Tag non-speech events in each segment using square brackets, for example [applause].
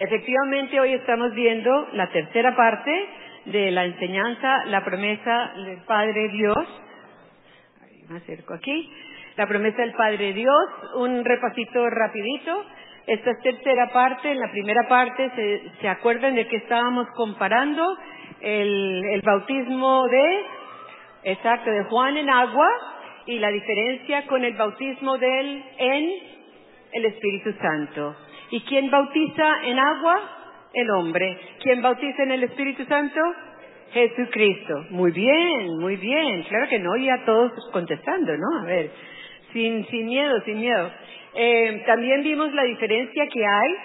Efectivamente, hoy estamos viendo la tercera parte de la enseñanza, la promesa del Padre Dios. Me acerco aquí. La promesa del Padre Dios, un repasito rapidito. Esta es tercera parte. En la primera parte se, se acuerdan de que estábamos comparando el, el bautismo de, exacto, de Juan en agua y la diferencia con el bautismo de él en el Espíritu Santo. ¿Y quién bautiza en agua? El hombre. ¿Quién bautiza en el Espíritu Santo? Jesucristo. Muy bien, muy bien. Claro que no, ya todos contestando, ¿no? A ver, sin, sin miedo, sin miedo. Eh, también vimos la diferencia que hay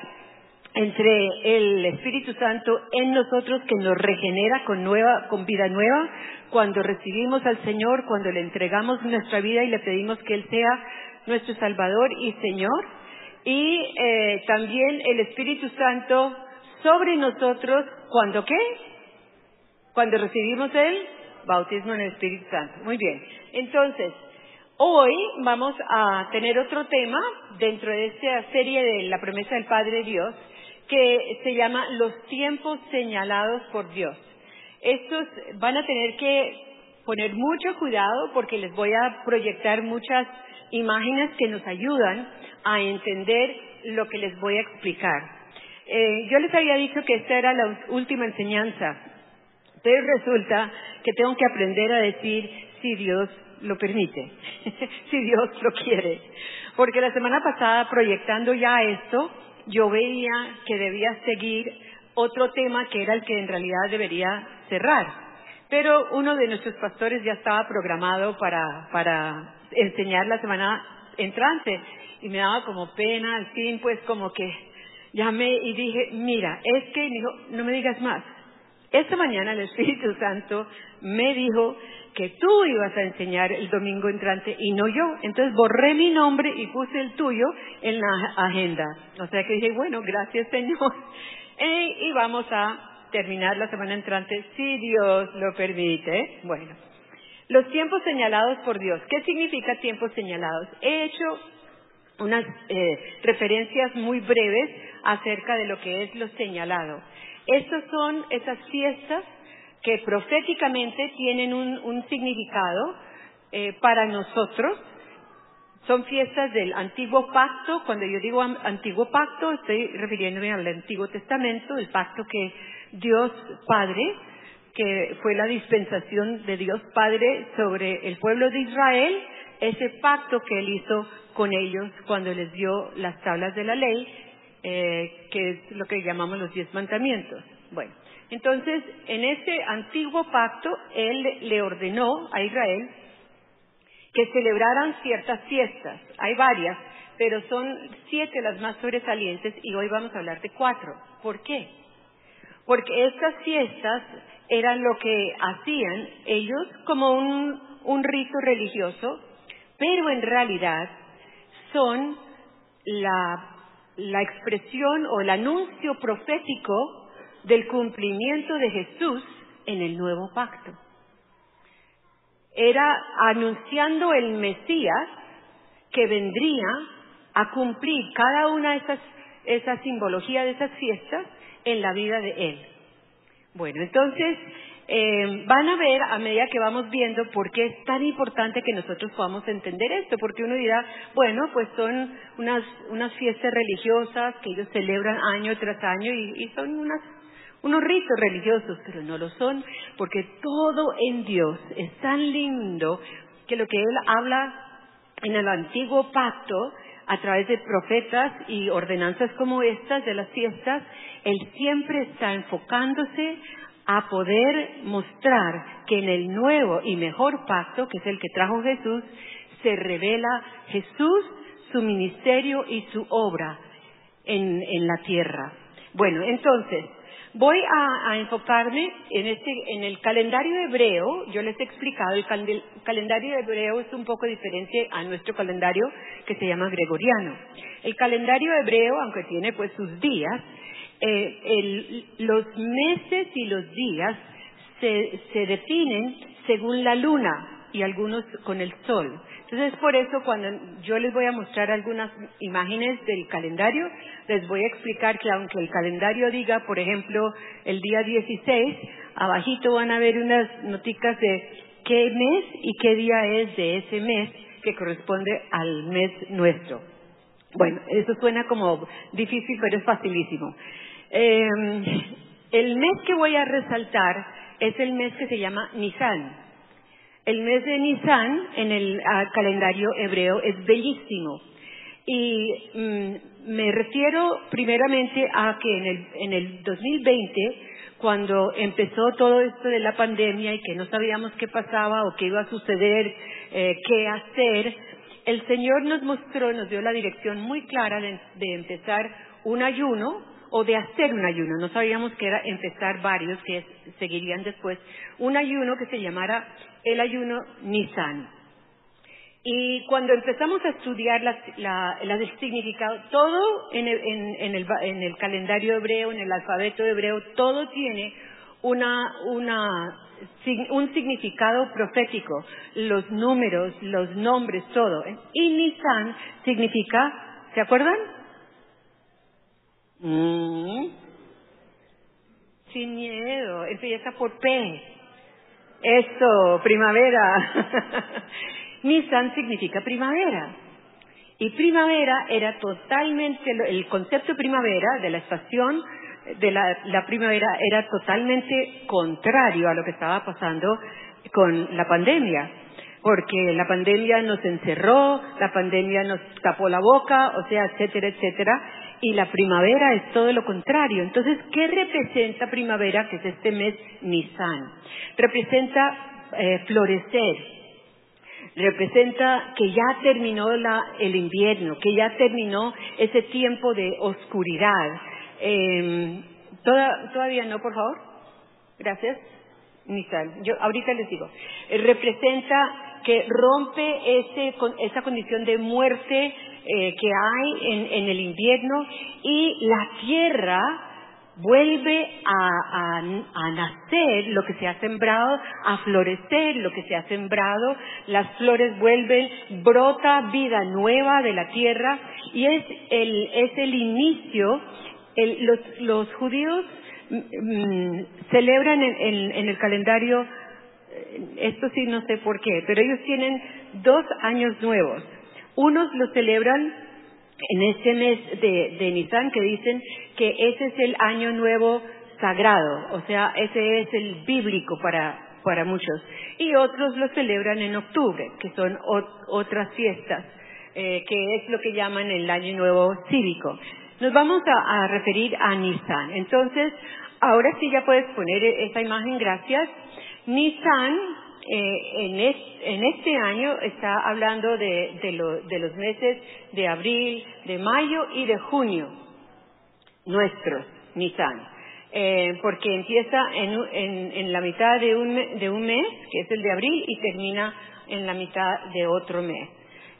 entre el Espíritu Santo en nosotros que nos regenera con nueva, con vida nueva, cuando recibimos al Señor, cuando le entregamos nuestra vida y le pedimos que Él sea nuestro Salvador y Señor, y eh, también el Espíritu Santo sobre nosotros, ¿cuando qué? Cuando recibimos el bautismo en el Espíritu Santo. Muy bien. Entonces, hoy vamos a tener otro tema dentro de esta serie de la promesa del Padre Dios, que se llama Los tiempos señalados por Dios. Estos van a tener que poner mucho cuidado porque les voy a proyectar muchas imágenes que nos ayudan a entender lo que les voy a explicar. Eh, yo les había dicho que esta era la última enseñanza, pero resulta que tengo que aprender a decir si Dios lo permite, [laughs] si Dios lo quiere. Porque la semana pasada, proyectando ya esto, yo veía que debía seguir otro tema que era el que en realidad debería cerrar. Pero uno de nuestros pastores ya estaba programado para, para enseñar la semana entrante y me daba como pena, al fin pues como que llamé y dije, mira, es que, dijo, no me digas más. Esta mañana el Espíritu [laughs] Santo me dijo que tú ibas a enseñar el domingo entrante y no yo. Entonces borré mi nombre y puse el tuyo en la agenda. O sea que dije, bueno, gracias Señor. [laughs] Eh, y vamos a terminar la semana entrante si Dios lo permite. Bueno, los tiempos señalados por Dios. ¿Qué significa tiempos señalados? He hecho unas eh, referencias muy breves acerca de lo que es lo señalado. Estas son esas fiestas que proféticamente tienen un, significado eh, para nosotros. Son fiestas del antiguo pacto. Cuando yo digo antiguo pacto, estoy refiriéndome al Antiguo Testamento, el pacto que Dios Padre, que fue la dispensación de Dios Padre sobre el pueblo de Israel, ese pacto que él hizo con ellos cuando les dio las tablas de la ley, eh, que es lo que llamamos los diez mandamientos. Bueno, entonces, en ese antiguo pacto, Él le ordenó a Israel que celebraran ciertas fiestas. Hay varias, pero son siete las más sobresalientes y hoy vamos a hablar de cuatro. ¿Por qué? Porque estas fiestas eran lo que hacían ellos como un, rito religioso, pero en realidad son la, la expresión o el anuncio profético del cumplimiento de Jesús en el nuevo pacto. Era anunciando el Mesías que vendría a cumplir cada una de esas, esa simbología de esas fiestas en la vida de Él. Bueno, entonces eh, van a ver a medida que vamos viendo por qué es tan importante que nosotros podamos entender esto, porque uno dirá, bueno, pues son unas, unas fiestas religiosas que ellos celebran año tras año y son unas unos ritos religiosos, pero no lo son, porque todo en Dios es tan lindo que lo que Él habla en el antiguo pacto, a través de profetas y ordenanzas como estas de las fiestas, Él siempre está enfocándose a poder mostrar que en el nuevo y mejor pacto, que es el que trajo Jesús, se revela Jesús, su ministerio y su obra en, en la tierra. Bueno, entonces, Voy a, enfocarme en, este, en el calendario hebreo. Yo les he explicado, el calendario hebreo es un poco diferente a nuestro calendario que se llama gregoriano. El calendario hebreo, aunque tiene pues sus días, eh, los meses y los días se, se definen según la luna. y algunos con el sol. Entonces, por eso cuando yo les voy a mostrar algunas imágenes del calendario, les voy a explicar que aunque el calendario diga, por ejemplo, el día 16, abajito van a ver unas noticas de qué mes y qué día es de ese mes que corresponde al mes nuestro. Bueno, eso suena como difícil, pero es facilísimo. Eh, el mes que voy a resaltar es el mes que se llama Nisan. El mes de Nisan en el ah, calendario hebreo es bellísimo. Y mm, me refiero primeramente a que en el, en el 2020, cuando empezó todo esto de la pandemia y que no sabíamos qué pasaba o qué iba a suceder, eh, qué hacer, el Señor nos mostró, nos dio la dirección muy clara de, de empezar un ayuno o de hacer un ayuno. No sabíamos que era empezar varios que seguirían después. Un ayuno que se llamara el ayuno Nisan. Y cuando empezamos a estudiar la, el significado, todo en el, en, el, en el, calendario hebreo, en el alfabeto hebreo, todo tiene una, una, un significado profético. Los números, los nombres, todo. Y Nisan significa, ¿se acuerdan? Mm. Sin miedo, empieza por P. Eso, primavera. [laughs] Nisan significa primavera. Y primavera era totalmente, el concepto primavera, de la estación de la, la, primavera, era totalmente contrario a lo que estaba pasando con la pandemia. Porque la pandemia nos encerró, la pandemia nos tapó la boca, o sea, etcétera, etcétera. Y la primavera es todo lo contrario. Entonces, ¿qué representa primavera, que es este mes Nisan? Representa eh, florecer, representa que ya terminó el invierno, que ya terminó ese tiempo de oscuridad. Em, todavía no, por favor. Gracias. Nisan. Yo ahorita les digo. Eh, representa que rompe ese, esa condición de muerte eh, que hay en, el invierno y la tierra vuelve a, nacer lo que se ha sembrado, a florecer lo que se ha sembrado, las flores vuelven, brota vida nueva de la tierra y es el, es el inicio, los, los, judíos mm, celebran en, en el calendario, eh, esto sí no sé por qué, pero ellos tienen dos años nuevos unos lo celebran en este mes de, de que dicen que ese es el año nuevo sagrado, o sea, ese es el bíblico para, para muchos. Y otros lo celebran en octubre, que son otras fiestas, eh, que es lo que llaman el año nuevo cívico. Nos vamos a, referir a Nisan. Entonces, ahora sí ya puedes poner esa imagen, gracias. Nisan eh, en, este año está hablando de, los meses de abril, de mayo y de junio, nuestros, Nisan. Eh, porque empieza en, la mitad de un, mes, que es el de abril, y termina en la mitad de otro mes,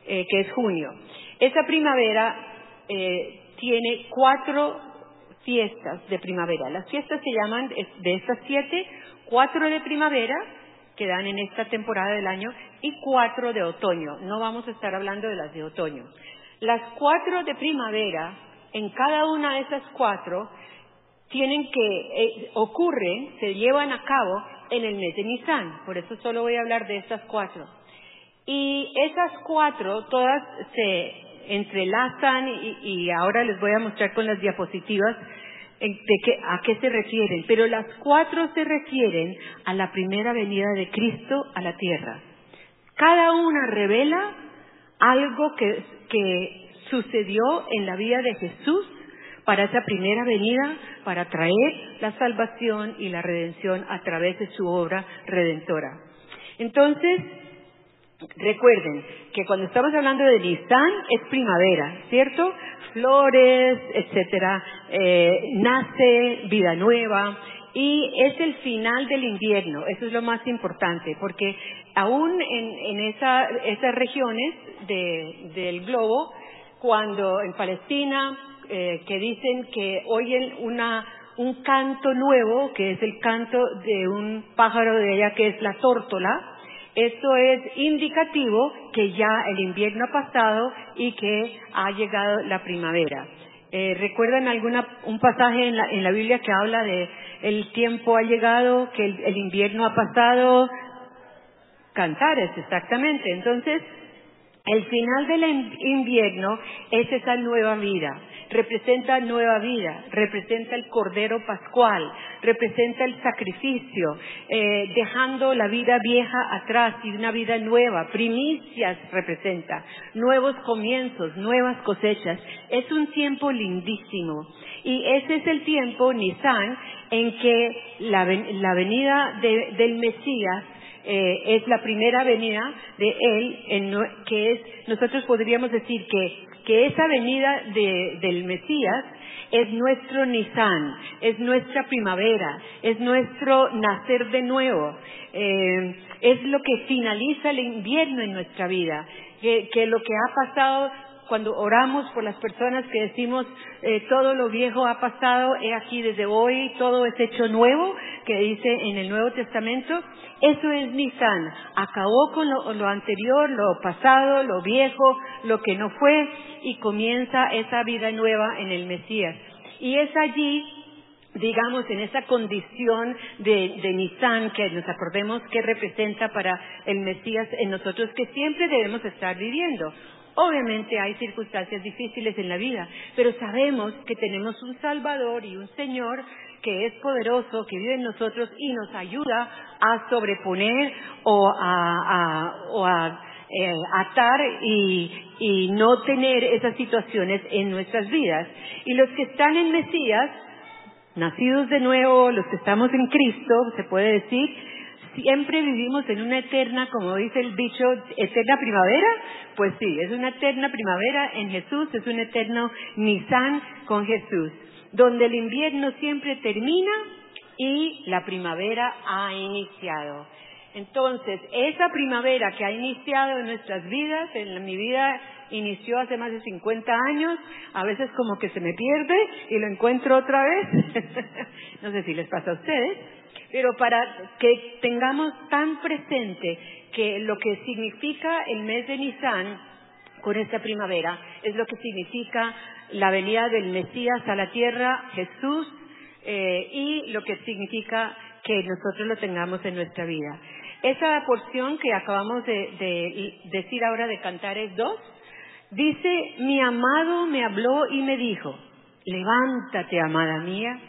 eh, que es junio. Esa primavera tiene cuatro fiestas de primavera. Las fiestas se llaman, de estas siete, cuatro de primavera, que dan en esta temporada del año y cuatro de otoño. No vamos a estar hablando de las de otoño. Las cuatro de primavera, en cada una de esas cuatro, tienen que, eh, ocurren, se llevan a cabo en el mes de Nisan. Por eso solo voy a hablar de estas cuatro. Y esas cuatro, todas se entrelazan y, y ahora les voy a mostrar con las diapositivas de a qué se refieren, pero las cuatro se refieren a la primera venida de Cristo a la tierra. Cada una revela algo que, que sucedió en la vida de Jesús para esa primera venida, para traer la salvación y la redención a través de su obra redentora. Entonces, recuerden que cuando estamos hablando de Nisan es primavera, ¿cierto? flores, etcétera, eh, nace vida nueva y es el final del invierno, eso es lo más importante, porque aún en, esas regiones del globo, cuando en Palestina, eh, que dicen que oyen una, un canto nuevo, que es el canto de un pájaro de allá que es la tórtola, Esto es indicativo que ya el invierno ha pasado y que ha llegado la primavera. Eh, ¿Recuerdan alguna, un pasaje en la, en la Biblia que habla de el tiempo ha llegado, que el, el invierno ha pasado? Cantares, exactamente. Entonces, el final del invierno es esa nueva vida, representa nueva vida, representa el Cordero Pascual, representa el sacrificio, eh, dejando la vida vieja atrás y una vida nueva, primicias representa, nuevos comienzos, nuevas cosechas. Es un tiempo lindísimo y ese es el tiempo, Nisan, en que la, venida del Mesías eh, es la primera venida de Él, en, que es, nosotros podríamos decir que, que esa venida de, del Mesías es nuestro Nisan, es nuestra primavera, es nuestro nacer de nuevo, eh, es lo que finaliza el invierno en nuestra vida, que lo que ha pasado cuando oramos por las personas que decimos eh, todo lo viejo ha pasado, he aquí desde hoy todo es hecho nuevo, que dice en el Nuevo Testamento, eso es Nisan, acabó con lo, anterior, lo pasado, lo viejo, lo que no fue, y comienza esa vida nueva en el Mesías. Y es allí digamos, en esa condición de, de Nisan que nos acordemos que representa para el Mesías en nosotros, que siempre debemos estar viviendo. Obviamente hay circunstancias difíciles en la vida, pero sabemos que tenemos un Salvador y un Señor que es poderoso, que vive en nosotros y nos ayuda a sobreponer o a, eh, atar y, y no tener esas situaciones en nuestras vidas. Y los que están en Mesías, nacidos de nuevo, los que estamos en Cristo, se puede decir, siempre vivimos en una eterna, como dice el dicho, eterna primavera. Pues sí, es una eterna primavera en Jesús, es un eterno Nisan con Jesús, donde el invierno siempre termina y la primavera ha iniciado. Entonces, esa primavera que ha iniciado en nuestras vidas, en mi vida inició hace más de 50 años, a veces como que se me pierde y lo encuentro otra vez. [laughs] no sé si les pasa a ustedes, pero para que tengamos tan presente que lo que significa el mes de Nisan con esta primavera es lo que significa la venida del Mesías a la tierra, Jesús, eh, y lo que significa que nosotros lo tengamos en nuestra vida. Esa porción que acabamos de, de decir ahora de Cantares 2, dice, mi amado me habló y me dijo, levántate, amada mía,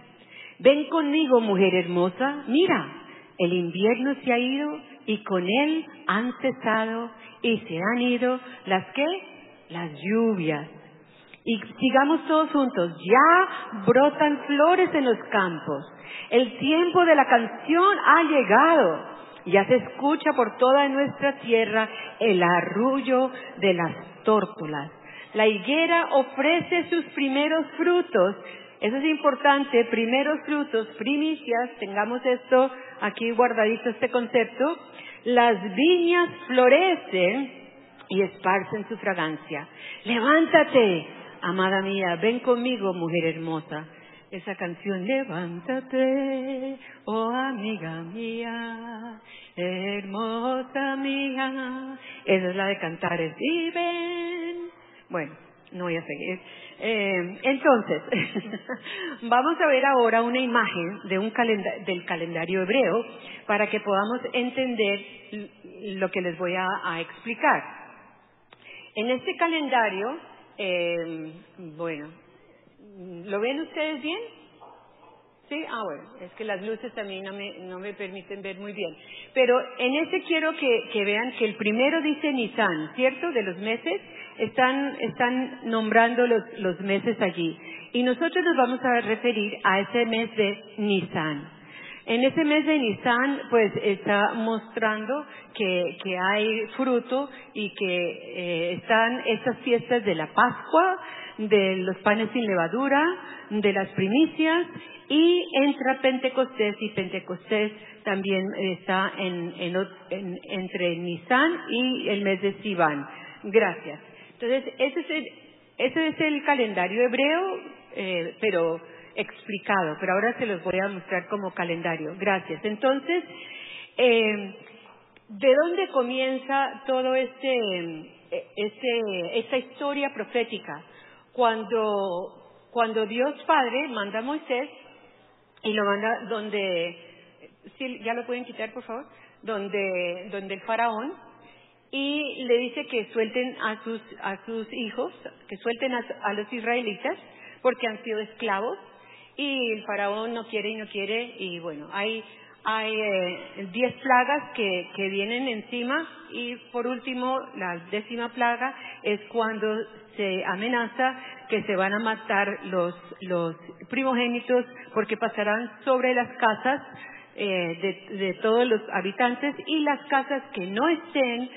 Ven conmigo, mujer hermosa, mira, el invierno se ha ido y con él han cesado y se han ido las que? Las lluvias. Y sigamos todos juntos, ya brotan flores en los campos. El tiempo de la canción ha llegado. Ya se escucha por toda nuestra tierra el arrullo de las tórtolas. La higuera ofrece sus primeros frutos eso es importante, primeros frutos, primicias, tengamos esto aquí guardadito, este concepto. Las viñas florecen y esparcen su fragancia. Levántate, amada mía, ven conmigo, mujer hermosa. Esa canción, levántate, oh amiga mía, hermosa mía. Esa es la de cantares. Y ven. Bueno, no voy a seguir. Eh, entonces, [laughs] vamos a ver ahora una imagen de un del calendario hebreo para que podamos entender lo que les voy a, explicar. En este calendario, eh, bueno, ¿lo ven ustedes bien? Sí, ah, bueno, es que las luces también no me, no me permiten ver muy bien. Pero en este quiero que, que vean que el primero dice Nisan, ¿cierto? De los meses, están, están nombrando los, los meses allí. Y nosotros nos vamos a referir a ese mes de Nisan. En ese mes de Nisan, pues está mostrando que, que hay fruto y que eh, están estas fiestas de la Pascua, de los panes sin levadura, de las primicias y entra Pentecostés y Pentecostés también está en, entre Nisan y el mes de Sivan. Gracias. Entonces, ese es el, ese es el calendario hebreo, eh, pero explicado, pero ahora se los voy a mostrar como calendario. Gracias. Entonces, eh, ¿De dónde comienza todo este, este, esta historia profética? Cuando, cuando Dios Padre manda a Moisés y lo manda donde, sí, ya lo pueden quitar por favor, donde, donde el faraón y le dice que suelten a sus, a sus hijos, que suelten a, los israelitas porque han sido esclavos y el faraón no quiere y no quiere y bueno, hay hay eh, diez plagas que, que vienen encima y por último la décima plaga es cuando se amenaza que se van a matar los, los primogénitos porque pasarán sobre las casas eh, de, de todos los habitantes y las casas que no estén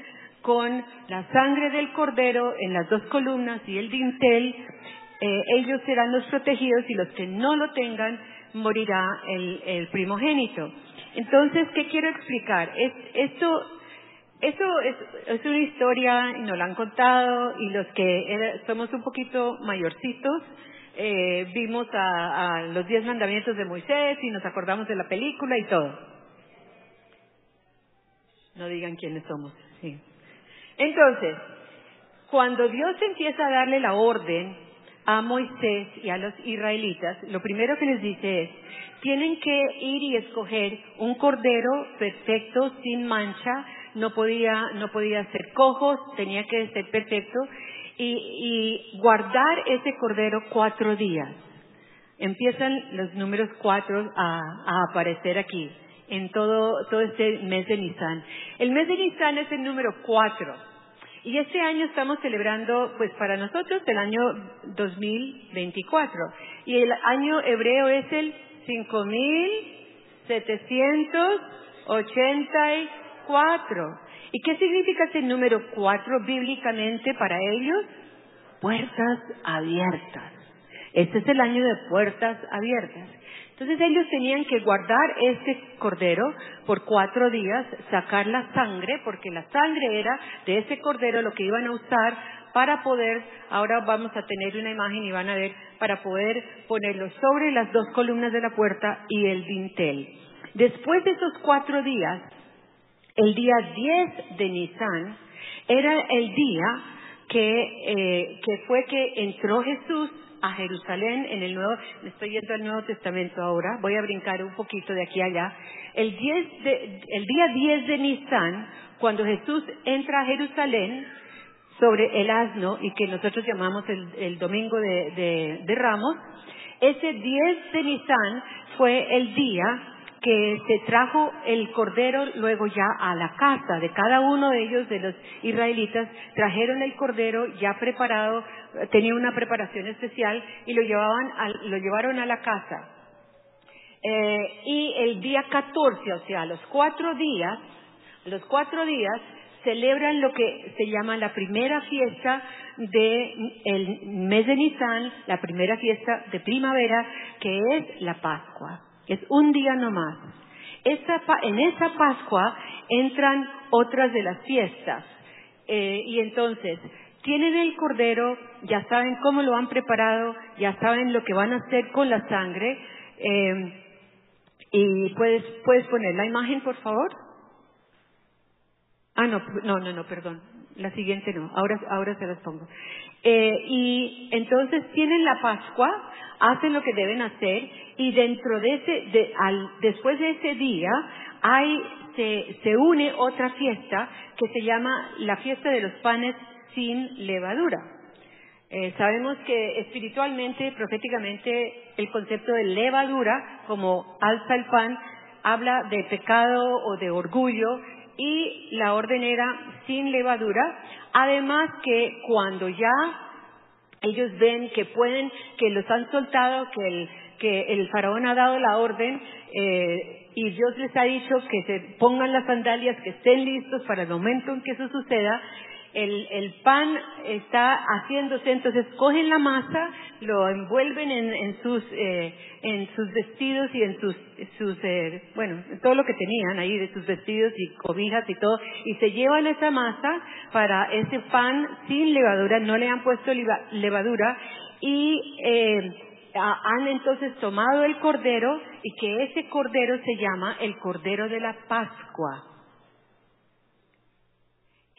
con la sangre del cordero en las dos columnas y el dintel, eh, ellos serán los protegidos y los que no lo tengan morirá el, el primogénito. Entonces, ¿qué quiero explicar? Es, esto eso es, una historia y nos la han contado y los que somos un poquito mayorcitos eh, vimos a, a, los diez mandamientos de Moisés y nos acordamos de la película y todo. No digan quiénes somos. Sí. Entonces, cuando Dios empieza a darle la orden a Moisés y a los israelitas, lo primero que les dice es, tienen que ir y escoger un cordero perfecto, sin mancha, no podía, no podía ser cojos, tenía que ser perfecto, y, guardar ese cordero cuatro días. Empiezan los números cuatro a, aparecer aquí, en todo, todo este mes de Nisan. El mes de Nisan es el número cuatro. Y este año estamos celebrando, pues para nosotros, el año 2024. Y el año hebreo es el 5.784. ¿Y qué significa ese número 4 bíblicamente para ellos? Puertas abiertas. Este es el año de puertas abiertas. Entonces ellos tenían que guardar este cordero por cuatro días, sacar la sangre, porque la sangre era de ese cordero lo que iban a usar para poder, ahora vamos a tener una imagen y van a ver, para poder ponerlo sobre las dos columnas de la puerta y el dintel. Después de esos cuatro días, el día 10 de Nisan era el día que, eh, que fue que entró Jesús a Jerusalén en el Nuevo, estoy yendo al Nuevo Testamento ahora, voy a brincar un poquito de aquí a allá. El, el día 10 de Nisan, cuando Jesús entra a Jerusalén, sobre el asno y que nosotros llamamos el, domingo de, Ramos, ese 10 de Nisan fue el día que se trajo el cordero luego ya a la casa de cada uno de ellos, de los israelitas, trajeron el cordero ya preparado, tenía una preparación especial y lo llevaban, lo llevaron a la casa. Eh, y el día 14, o sea, los cuatro días, los cuatro días celebran lo que se llama la primera fiesta del mes de Nisan, la primera fiesta de primavera, que es la Pascua. Es un día nomás. en esa Pascua entran otras de las fiestas. Eh, y entonces, tienen el cordero, ya saben cómo lo han preparado, ya saben lo que van a hacer con la sangre. Eh, y puedes, puedes poner la imagen, por favor. Ah, no, no, no, no, perdón. La siguiente no. Ahora, ahora se las pongo. Eh, y entonces tienen la Pascua, hacen lo que deben hacer y dentro de ese, de, al, después de ese día, hay, se, se une otra fiesta que se llama la fiesta de los panes sin levadura. Eh, sabemos que espiritualmente, proféticamente, el concepto de levadura, como alza el pan, habla de pecado o de orgullo y la orden era sin levadura. Además que cuando ya ellos ven que pueden, que los han soltado, que el, que el faraón ha dado la orden, eh, y Dios les ha dicho que se pongan las sandalias, que estén listos para el momento en que eso suceda, el, el pan está haciéndose, entonces cogen la masa, lo envuelven en, en sus, eh, en sus vestidos y en sus, sus eh, bueno, todo lo que tenían ahí de sus vestidos y cobijas y todo, y se llevan esa masa para ese pan sin levadura, no le han puesto levadura, y eh, han entonces tomado el cordero y que ese cordero se llama el cordero de la Pascua.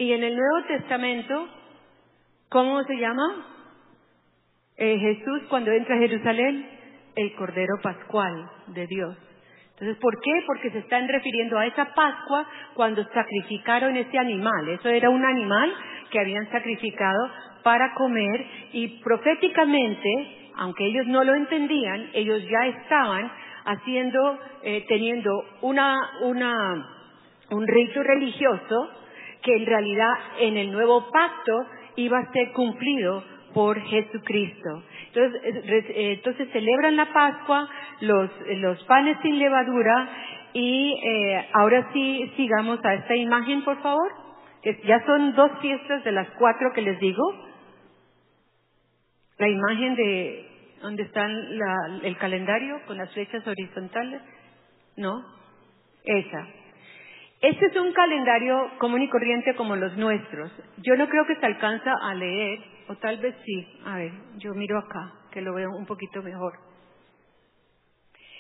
Y en el Nuevo Testamento, ¿cómo se llama? Eh, Jesús cuando entra a Jerusalén, el Cordero Pascual de Dios. Entonces, ¿por qué? Porque se están refiriendo a esa Pascua cuando sacrificaron ese animal. Eso era un animal que habían sacrificado para comer y proféticamente, aunque ellos no lo entendían, ellos ya estaban haciendo, eh, teniendo una, una, un rito religioso que en realidad en el nuevo pacto iba a ser cumplido por Jesucristo. Entonces, eh, entonces celebran la Pascua, los, los panes sin levadura y eh, ahora sí sigamos a esta imagen, por favor. Ya son dos fiestas de las cuatro que les digo. La imagen de donde está el calendario con las flechas horizontales. ¿No? Esa. Este es un calendario común y corriente como los nuestros. Yo no creo que se alcanza a leer, o tal vez sí. A ver, yo miro acá, que lo veo un poquito mejor.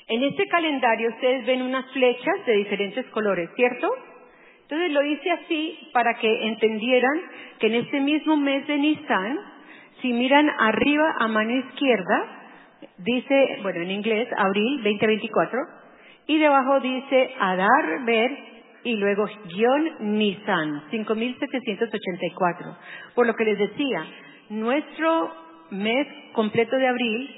En este calendario ustedes ven unas flechas de diferentes colores, ¿cierto? Entonces lo hice así para que entendieran que en este mismo mes de Nisan, si miran arriba a mano izquierda, dice, bueno, en inglés, abril 2024, y debajo dice Adar, Ver y luego guion Nissan, 5.784. Por lo que les decía, nuestro mes completo de abril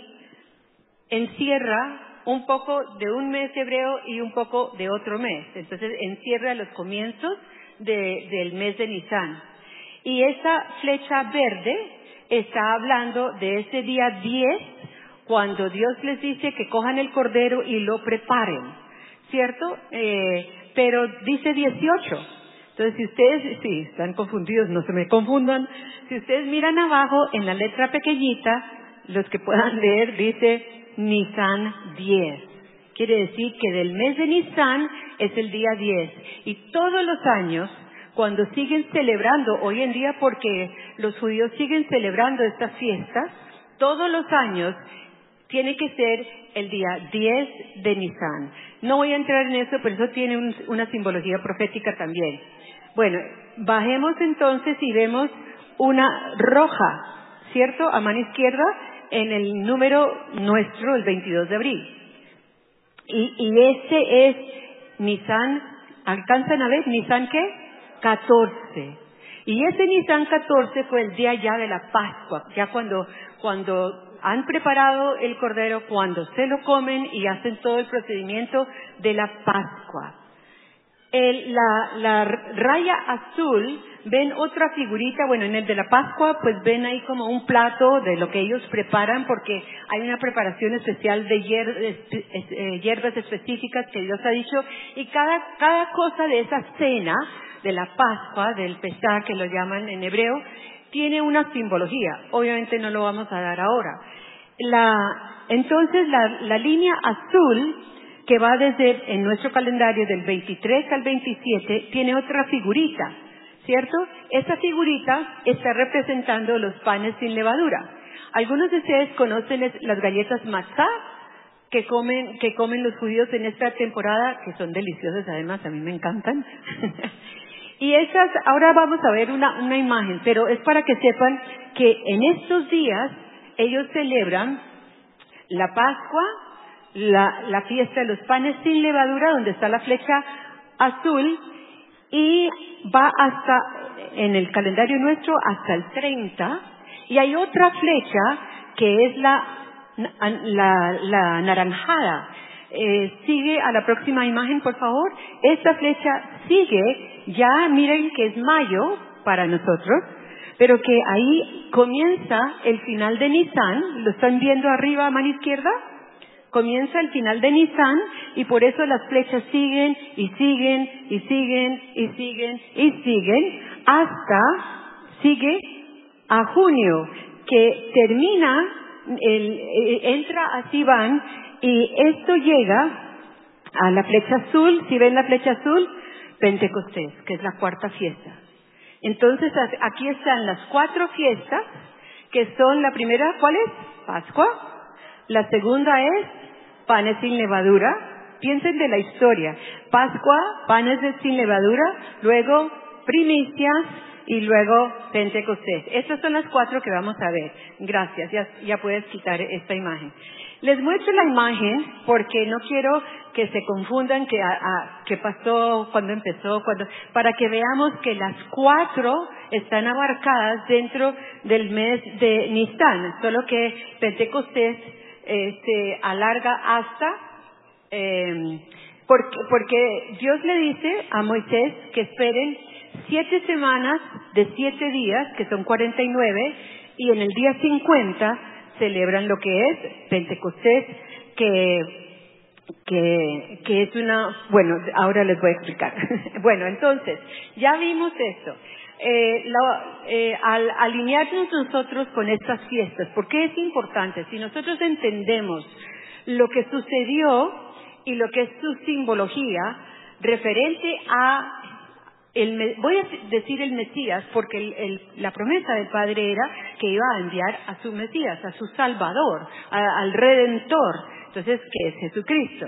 encierra un poco de un mes hebreo y un poco de otro mes. Entonces encierra los comienzos del mes de Nisan. Y esa flecha verde está hablando de ese día 10, cuando Dios les dice que cojan el cordero y lo preparen. ¿Cierto? Eh, pero dice 18. Entonces, si ustedes, sí, están confundidos, no se me confundan. Si ustedes miran abajo, en la letra pequeñita, los que puedan leer, dice Nisan 10. Quiere decir que del mes de Nisan es el día 10. Y todos los años, cuando siguen celebrando, hoy en día porque los judíos siguen celebrando estas fiestas, todos los años tiene que ser el día 10 de Nisan. No voy a entrar en eso, pero eso tiene una simbología profética también. Bueno, bajemos entonces y vemos una roja, ¿cierto? A mano izquierda en el número nuestro, el 22 de abril. Y, ese es Nisan, ¿alcanzan a ver? ¿Nisan qué? 14. Y ese Nisan 14 fue el día ya de la Pascua, ya cuando, cuando han preparado el cordero cuando se lo comen y hacen todo el procedimiento de la Pascua. la, raya azul, ven otra figurita, bueno, en el de la Pascua, pues ven ahí como un plato de lo que ellos preparan, porque hay una preparación especial de eh, hierbas específicas que Dios ha dicho, y cada, cada cosa de esa cena, de la Pascua, del Pesach, que lo llaman en hebreo, tiene una simbología. Obviamente no lo vamos a dar ahora. entonces la, línea azul que va desde en nuestro calendario del 23 al 27 tiene otra figurita, ¿cierto? Esa figurita está representando los panes sin levadura. Algunos de ustedes conocen las galletas matzah que comen, que comen los judíos en esta temporada, que son deliciosas además, a mí me encantan. [laughs] Y esas, ahora vamos a ver una, una imagen, pero es para que sepan que en estos días ellos celebran la Pascua, la, la fiesta de los panes sin levadura, donde está la flecha azul, y va hasta, en el calendario nuestro, hasta el 30, y hay otra flecha que es la, la, la naranjada. Eh, sigue a la próxima imagen, por favor. Esta flecha sigue ya miren que es mayo para nosotros, pero que ahí comienza el final de Nisan, ¿lo están viendo arriba a mano izquierda? Comienza el final de Nisan y por eso las flechas siguen y siguen y siguen y siguen y siguen hasta sigue a junio, que termina, el, eh, entra a Sivan y esto llega a la flecha azul, si ven la flecha azul, Pentecostés, que es la cuarta fiesta. Entonces, aquí están las cuatro fiestas, que son la primera, ¿cuál es? Pascua. La segunda es panes sin levadura. Piensen de la historia. Pascua, panes sin levadura, luego primicias, y luego Pentecostés. Estas son las cuatro que vamos a ver. Gracias, ya, ya puedes quitar esta imagen. Les muestro la imagen porque no quiero que se confundan que, a, qué pasó, cuando empezó, cuando, para que veamos que las cuatro están abarcadas dentro del mes de Nisan, solo que Pentecostés eh, se alarga hasta, eh, porque, porque Dios le dice a Moisés que esperen siete semanas de siete días, que son 49, y en el día 50 celebran lo que es Pentecostés, que, que, es una, bueno, ahora les voy a explicar. [laughs] bueno, entonces, ya vimos esto. Eh, eh, al alinearnos nosotros con estas fiestas, ¿por qué es importante? Si nosotros entendemos lo que sucedió y lo que es su simbología referente a el, voy a decir el Mesías porque la promesa del Padre era que iba a enviar a su Mesías, a su Salvador, al Redentor, entonces, que es Jesucristo.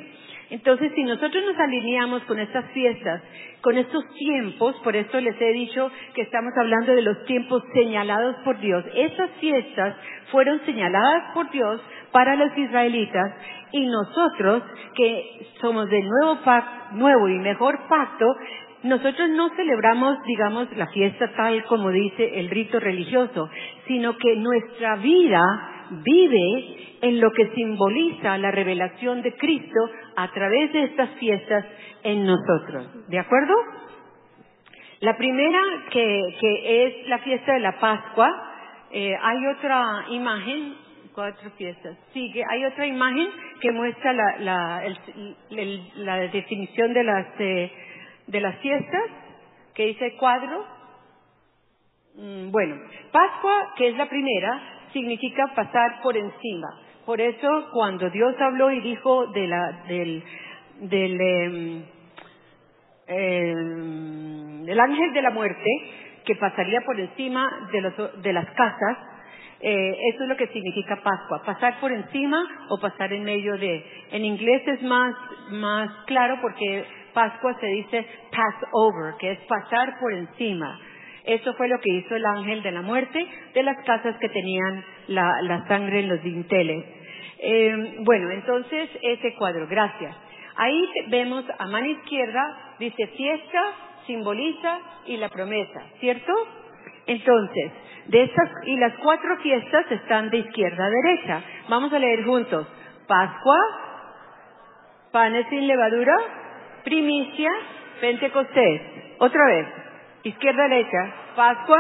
Entonces, si nosotros nos alineamos con estas fiestas, con estos tiempos, por esto les he dicho que estamos hablando de los tiempos señalados por Dios, esas fiestas fueron señaladas por Dios para los israelitas y nosotros que somos del nuevo pacto, nuevo y mejor pacto, nosotros no celebramos, digamos, la fiesta tal como dice el rito religioso, sino que nuestra vida vive en lo que simboliza la revelación de Cristo a través de estas fiestas en nosotros. ¿De acuerdo? La primera, que, que es la fiesta de la Pascua, eh, hay otra imagen, cuatro fiestas, sigue, hay otra imagen que muestra la, la, la definición de las... Eh, de las fiestas, que dice cuadro. Mm, bueno, Pascua, que es la primera, significa pasar por encima. Por eso cuando Dios habló y dijo de la, del, del, em, em, del ángel de la muerte, que pasaría por encima de, los, de las casas, eh, eso es lo que significa Pascua, pasar por encima o pasar en medio de. En inglés es más, más claro porque Pascua se dice pass over, que es pasar por encima. Eso fue lo que hizo el ángel de la muerte de las casas que tenían la, sangre en los dinteles. Eh, bueno, entonces ese cuadro, gracias. Ahí vemos a mano izquierda, dice fiesta, simboliza y la promesa, ¿cierto? Entonces, de estas, y las cuatro fiestas están de izquierda a derecha. Vamos a leer juntos. Pascua, panes sin levadura, primicia, Pentecostés. Otra vez, izquierda derecha, Pascua,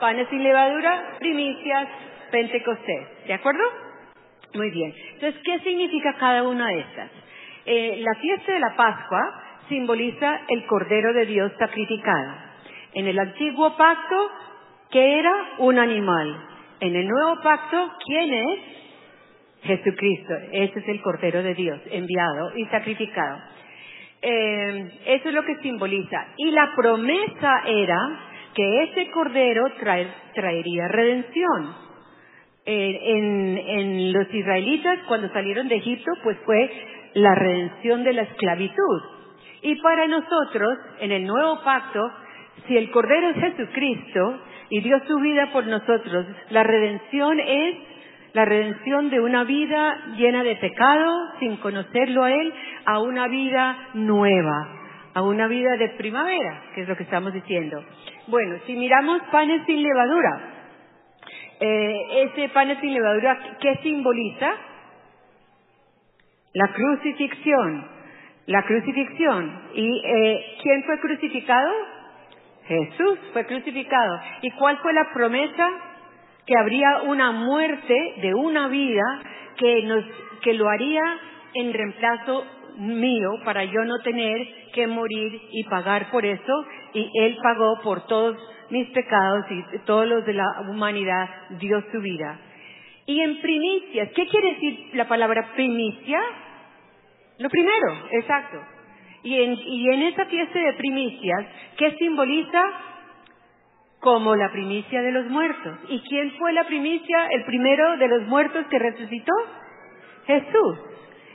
panes sin levadura, primicias, Pentecostés. ¿De acuerdo? Muy bien. Entonces, ¿qué significa cada una de estas? Eh, la fiesta de la Pascua simboliza el Cordero de Dios sacrificado. En el antiguo pacto, ¿qué era? Un animal. En el nuevo pacto, ¿quién es? Jesucristo. Ese es el Cordero de Dios, enviado y sacrificado. Eh, eso es lo que simboliza. Y la promesa era que ese cordero traería redención. Eh, en, en los israelitas, cuando salieron de Egipto, pues fue la redención de la esclavitud. Y para nosotros, en el nuevo pacto, si el Cordero es Jesucristo y dio su vida por nosotros, la redención es la redención de una vida llena de pecado, sin conocerlo a Él, a una vida nueva, a una vida de primavera, que es lo que estamos diciendo. Bueno, si miramos panes sin levadura, eh, ese panes sin levadura, ¿qué simboliza? La crucifixión, la crucifixión. ¿Y eh, quién fue crucificado? Jesús fue crucificado. ¿Y cuál fue la promesa? Que habría una muerte de una vida que nos que lo haría en reemplazo mío para yo no tener que morir y pagar por eso y él pagó por todos mis pecados y todos los de la humanidad dio su vida. Y en primicias, ¿qué quiere decir la palabra primicia? Lo primero, exacto. Y en, y en esa fiesta de primicias, ¿qué simboliza? Como la primicia de los muertos. ¿Y quién fue la primicia, el primero de los muertos que resucitó? Jesús.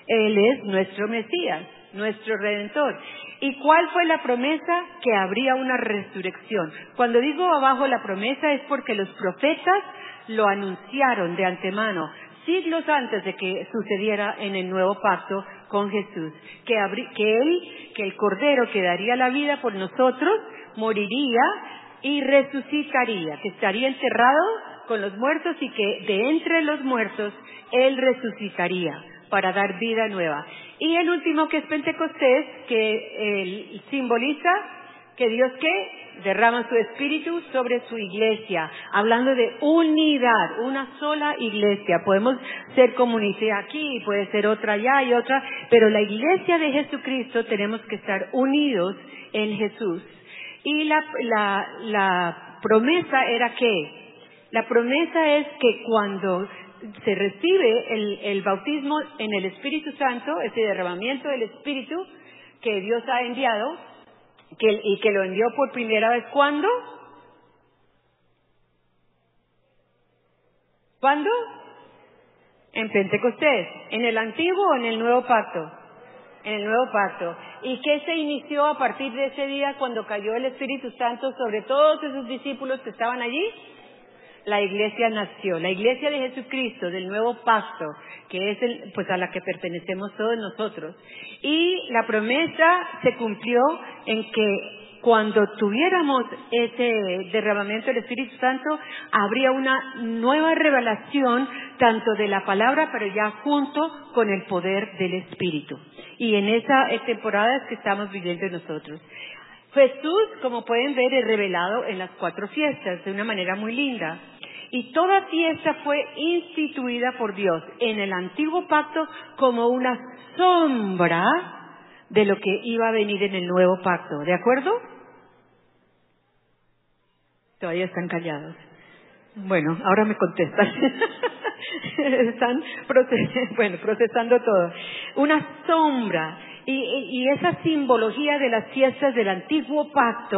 Él es nuestro Mesías, nuestro redentor. ¿Y cuál fue la promesa? Que habría una resurrección. Cuando digo abajo la promesa es porque los profetas lo anunciaron de antemano, siglos antes de que sucediera en el nuevo pacto con Jesús, que, que él, que el Cordero que daría la vida por nosotros, moriría y resucitaría, que estaría enterrado con los muertos y que de entre los muertos Él resucitaría para dar vida nueva. Y el último que es Pentecostés, que simboliza que Dios que derrama su espíritu sobre su iglesia, hablando de unidad, una sola iglesia. Podemos ser comunidad aquí, puede ser otra allá y otra, pero la iglesia de Jesucristo tenemos que estar unidos en Jesús. Y la, la, la promesa era que la promesa es que cuando se recibe el, el, bautismo en el Espíritu Santo, ese derramamiento del Espíritu que Dios ha enviado que, y que lo envió por primera vez, ¿cuándo? ¿Cuándo? En Pentecostés, en el antiguo o en el nuevo pacto en el nuevo pacto. ¿Y qué se inició a partir de ese día cuando cayó el Espíritu Santo sobre todos esos discípulos que estaban allí? La iglesia nació, la iglesia de Jesucristo, del nuevo pacto, que es el, pues a la que pertenecemos todos nosotros. Y la promesa se cumplió en que cuando tuviéramos ese derramamiento del Espíritu Santo, habría una nueva revelación tanto de la palabra, pero ya junto con el poder del Espíritu. Y en esa temporada es que estamos viviendo nosotros. Jesús, como pueden ver, es revelado en las cuatro fiestas de una manera muy linda. Y toda fiesta fue instituida por Dios en el antiguo pacto como una sombra de lo que iba a venir en el nuevo pacto. ¿De acuerdo? Todavía están callados. Bueno, ahora me contestan. [laughs] están [laughs] bueno, procesando todo. Una sombra. Y, y esa simbología de las fiestas del antiguo pacto,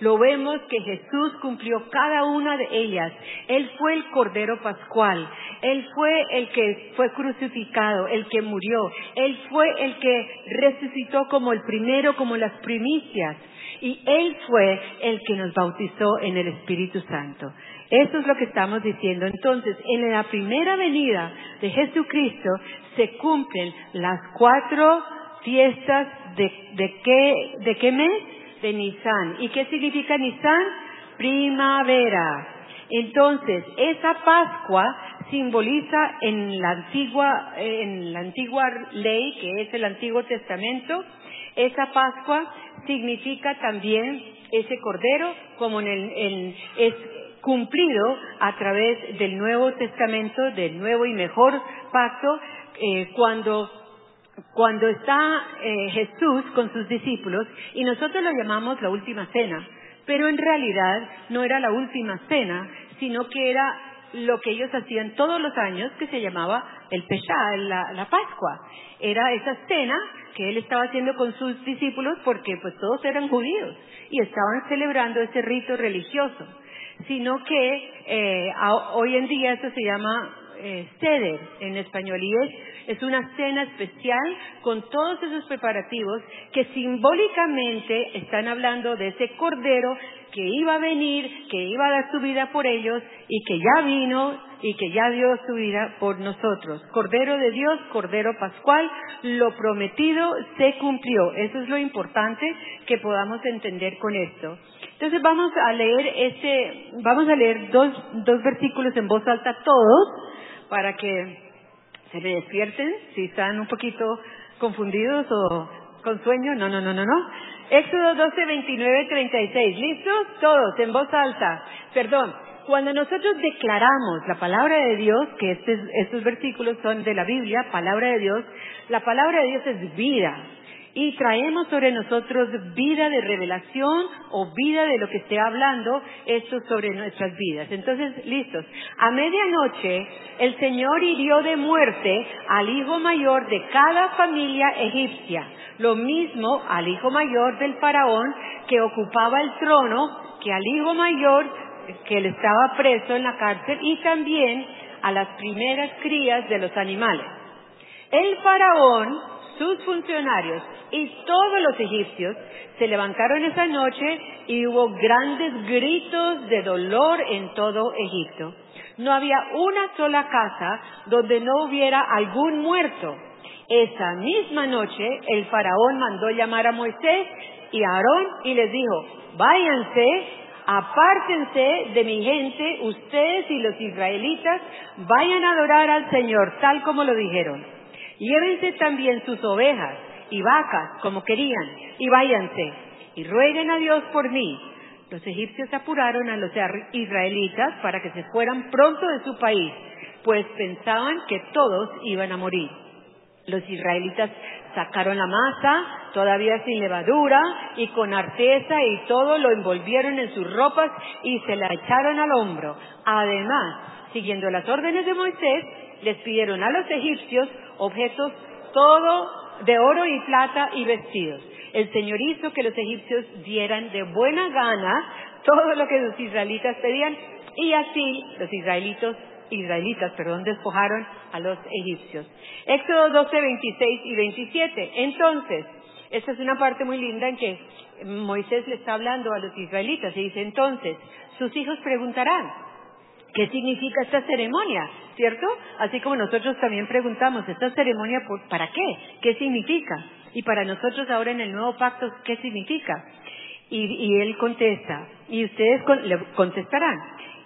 lo vemos que Jesús cumplió cada una de ellas. Él fue el Cordero Pascual. Él fue el que fue crucificado, el que murió. Él fue el que resucitó como el primero, como las primicias. Y Él fue el que nos bautizó en el Espíritu Santo. Eso es lo que estamos diciendo. Entonces, en la primera venida de Jesucristo se cumplen las cuatro fiestas de, de, qué, de qué mes? De Nisan. ¿Y qué significa Nisan? Primavera. Entonces, esa Pascua simboliza en la antigua, en la antigua ley, que es el Antiguo Testamento, esa Pascua significa también ese cordero como en el, es cumplido a través del Nuevo Testamento, del nuevo y mejor pacto, eh, cuando cuando está eh, Jesús con sus discípulos y nosotros lo llamamos la última cena, pero en realidad no era la última cena, sino que era lo que ellos hacían todos los años que se llamaba el Pesha, la, la Pascua. Era esa cena que él estaba haciendo con sus discípulos porque pues todos eran judíos y estaban celebrando ese rito religioso, sino que eh, hoy en día eso se llama eh, ceder en español y es, es una cena especial con todos esos preparativos que simbólicamente están hablando de ese cordero que iba a venir, que iba a dar su vida por ellos y que ya vino y que ya dio su vida por nosotros. Cordero de Dios, Cordero Pascual, lo prometido se cumplió. Eso es lo importante que podamos entender con esto. Entonces vamos a leer este, vamos a leer dos, dos versículos en voz alta todos para que se despierten si están un poquito confundidos o con sueño. No, no, no, no, no. Éxodo 12, 29, 36. ¿Listos? Todos, en voz alta. Perdón. Cuando nosotros declaramos la palabra de Dios, que este estos versículos son de la Biblia, palabra de Dios, la palabra de Dios es vida. Y traemos sobre nosotros vida de revelación o vida de lo que esté hablando esto sobre nuestras vidas. Entonces, listos. A medianoche el Señor hirió de muerte al hijo mayor de cada familia egipcia. Lo mismo al hijo mayor del faraón que ocupaba el trono que al hijo mayor que él estaba preso en la cárcel y también a las primeras crías de los animales. El faraón sus funcionarios y todos los egipcios se levantaron esa noche y hubo grandes gritos de dolor en todo Egipto. No había una sola casa donde no hubiera algún muerto. Esa misma noche el faraón mandó llamar a Moisés y a Aarón y les dijo, váyanse, apártense de mi gente, ustedes y los israelitas, vayan a adorar al Señor, tal como lo dijeron. Llévense también sus ovejas y vacas, como querían, y váyanse, y rueguen a Dios por mí. Los egipcios apuraron a los israelitas para que se fueran pronto de su país, pues pensaban que todos iban a morir. Los israelitas sacaron la masa, todavía sin levadura, y con arteza y todo lo envolvieron en sus ropas y se la echaron al hombro. Además, siguiendo las órdenes de Moisés, les pidieron a los egipcios objetos todo de oro y plata y vestidos. El Señor hizo que los egipcios dieran de buena gana todo lo que los israelitas pedían y así los israelitos israelitas, perdón, despojaron a los egipcios. Éxodo 12, 26 y 27. Entonces, esta es una parte muy linda en que Moisés le está hablando a los israelitas y dice, entonces, sus hijos preguntarán, ¿qué significa esta ceremonia? ¿Cierto? Así como nosotros también preguntamos, ¿esta ceremonia para qué? ¿Qué significa? Y para nosotros ahora en el nuevo pacto, ¿qué significa? Y, y él contesta, y ustedes le contestarán,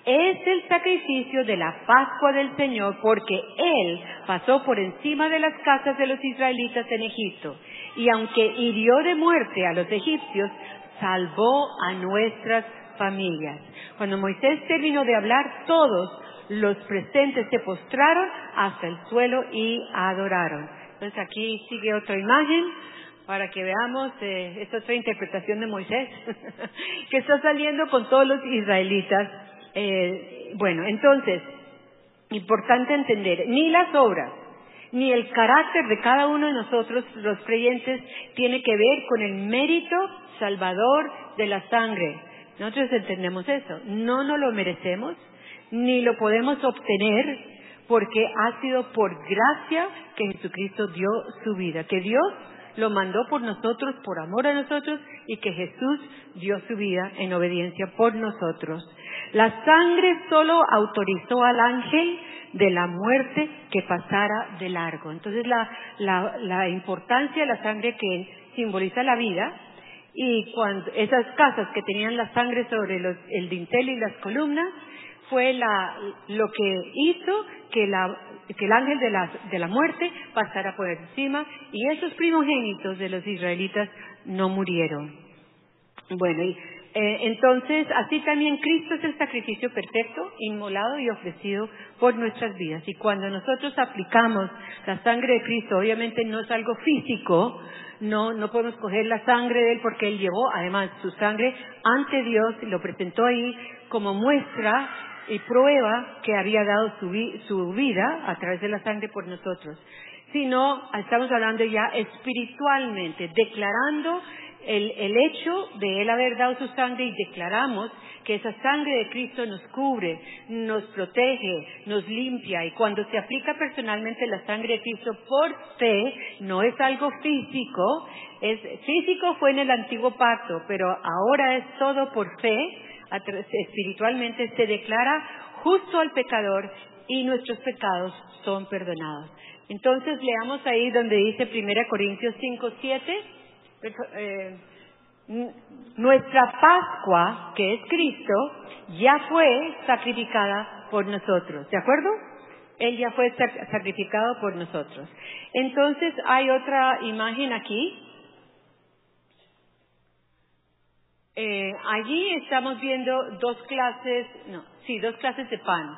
es el sacrificio de la Pascua del Señor porque Él pasó por encima de las casas de los israelitas en Egipto y aunque hirió de muerte a los egipcios, salvó a nuestras familias. Cuando Moisés terminó de hablar, todos los presentes se postraron hasta el suelo y adoraron. Entonces aquí sigue otra imagen para que veamos eh, esta otra interpretación de Moisés [laughs] que está saliendo con todos los israelitas eh, bueno, entonces, importante entender, ni las obras, ni el carácter de cada uno de nosotros, los creyentes, tiene que ver con el mérito salvador de la sangre. Nosotros entendemos eso. No nos lo merecemos, ni lo podemos obtener, porque ha sido por gracia que Jesucristo dio su vida, que Dios lo mandó por nosotros, por amor a nosotros, y que Jesús dio su vida en obediencia por nosotros. La sangre solo autorizó al ángel de la muerte que pasara de largo. Entonces la, la, importancia de la sangre que simboliza la vida y cuando esas casas que tenían la sangre sobre los, el dintel y las columnas fue la, lo que hizo que, la, que el ángel de la, de la muerte pasara por encima y esos primogénitos de los israelitas no murieron. Bueno, y eh, entonces, así también Cristo es el sacrificio perfecto, inmolado y ofrecido por nuestras vidas. Y cuando nosotros aplicamos la sangre de Cristo, obviamente no es algo físico, no, no podemos coger la sangre de Él porque Él llevó, además, su sangre ante Dios y lo presentó ahí como muestra y prueba que había dado su, su vida a través de la sangre por nosotros. Sino, estamos hablando ya espiritualmente, declarando el, hecho de Él haber dado su sangre y declaramos que esa sangre de Cristo nos cubre, nos protege, nos limpia y cuando se aplica personalmente la sangre de Cristo por fe, no es algo físico, es físico fue en el antiguo pacto, pero ahora es todo por fe, espiritualmente se declara justo al pecador y nuestros pecados son perdonados. Entonces leamos ahí donde dice 1 Corintios 5, 7 eh, nuestra Pascua, que es Cristo, ya fue sacrificada por nosotros. ¿De acuerdo? Él ya fue sacrificado por nosotros. Entonces hay otra imagen aquí. Eh, allí estamos viendo dos clases, no, sí, dos clases de pan.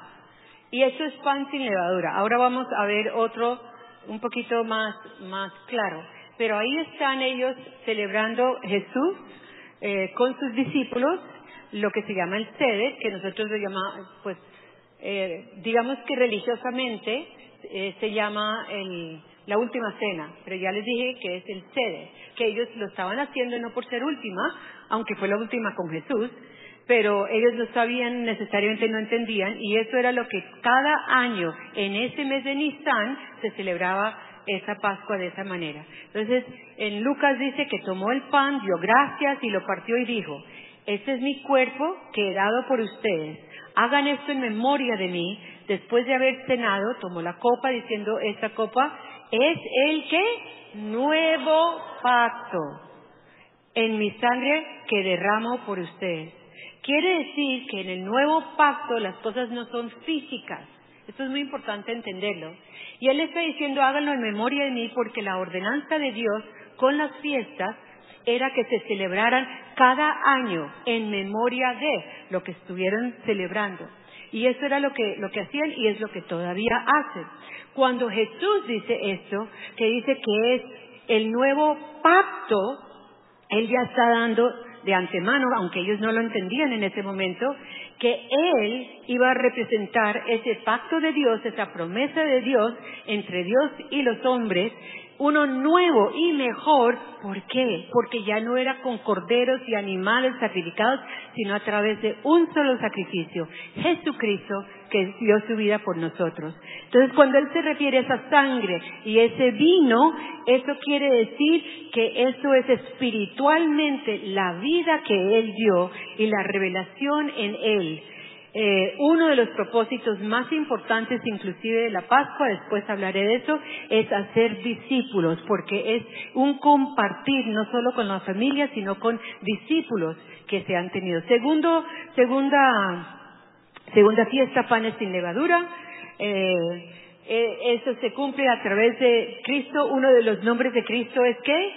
Y eso es pan sin levadura. Ahora vamos a ver otro un poquito más, más claro. Pero ahí están ellos celebrando Jesús eh, con sus discípulos, lo que se llama el sede, que nosotros lo llamamos, pues, eh, digamos que religiosamente eh, se llama el, la última cena, pero ya les dije que es el sede, que ellos lo estaban haciendo no por ser última, aunque fue la última con Jesús, pero ellos no sabían, necesariamente no entendían, y eso era lo que cada año en ese mes de Nisan se celebraba esa Pascua de esa manera. Entonces, en Lucas dice que tomó el pan, dio gracias y lo partió y dijo, este es mi cuerpo que he dado por ustedes. Hagan esto en memoria de mí. Después de haber cenado, tomó la copa diciendo, esta copa es el que nuevo pacto en mi sangre que derramo por ustedes. Quiere decir que en el nuevo pacto las cosas no son físicas. Esto es muy importante entenderlo. Y él está diciendo, háganlo en memoria de mí, porque la ordenanza de Dios con las fiestas era que se celebraran cada año en memoria de lo que estuvieron celebrando. Y eso era lo que, lo que hacían y es lo que todavía hacen. Cuando Jesús dice esto, que dice que es el nuevo pacto, Él ya está dando de antemano, aunque ellos no lo entendían en ese momento, que Él iba a representar ese pacto de Dios, esa promesa de Dios entre Dios y los hombres, uno nuevo y mejor. ¿Por qué? Porque ya no era con corderos y animales sacrificados, sino a través de un solo sacrificio, Jesucristo, que dio su vida por nosotros. Entonces, cuando Él se refiere a esa sangre y ese vino, eso quiere decir que eso es espiritualmente la vida que Él dio y la revelación en Él eh, uno de los propósitos más importantes inclusive de la Pascua, después hablaré de eso, es hacer discípulos, porque es un compartir no solo con la familia, sino con discípulos que se han tenido. Segundo, segunda, segunda fiesta, panes sin levadura. Eh, eh, eso se cumple a través de Cristo. Uno de los nombres de Cristo es ¿qué?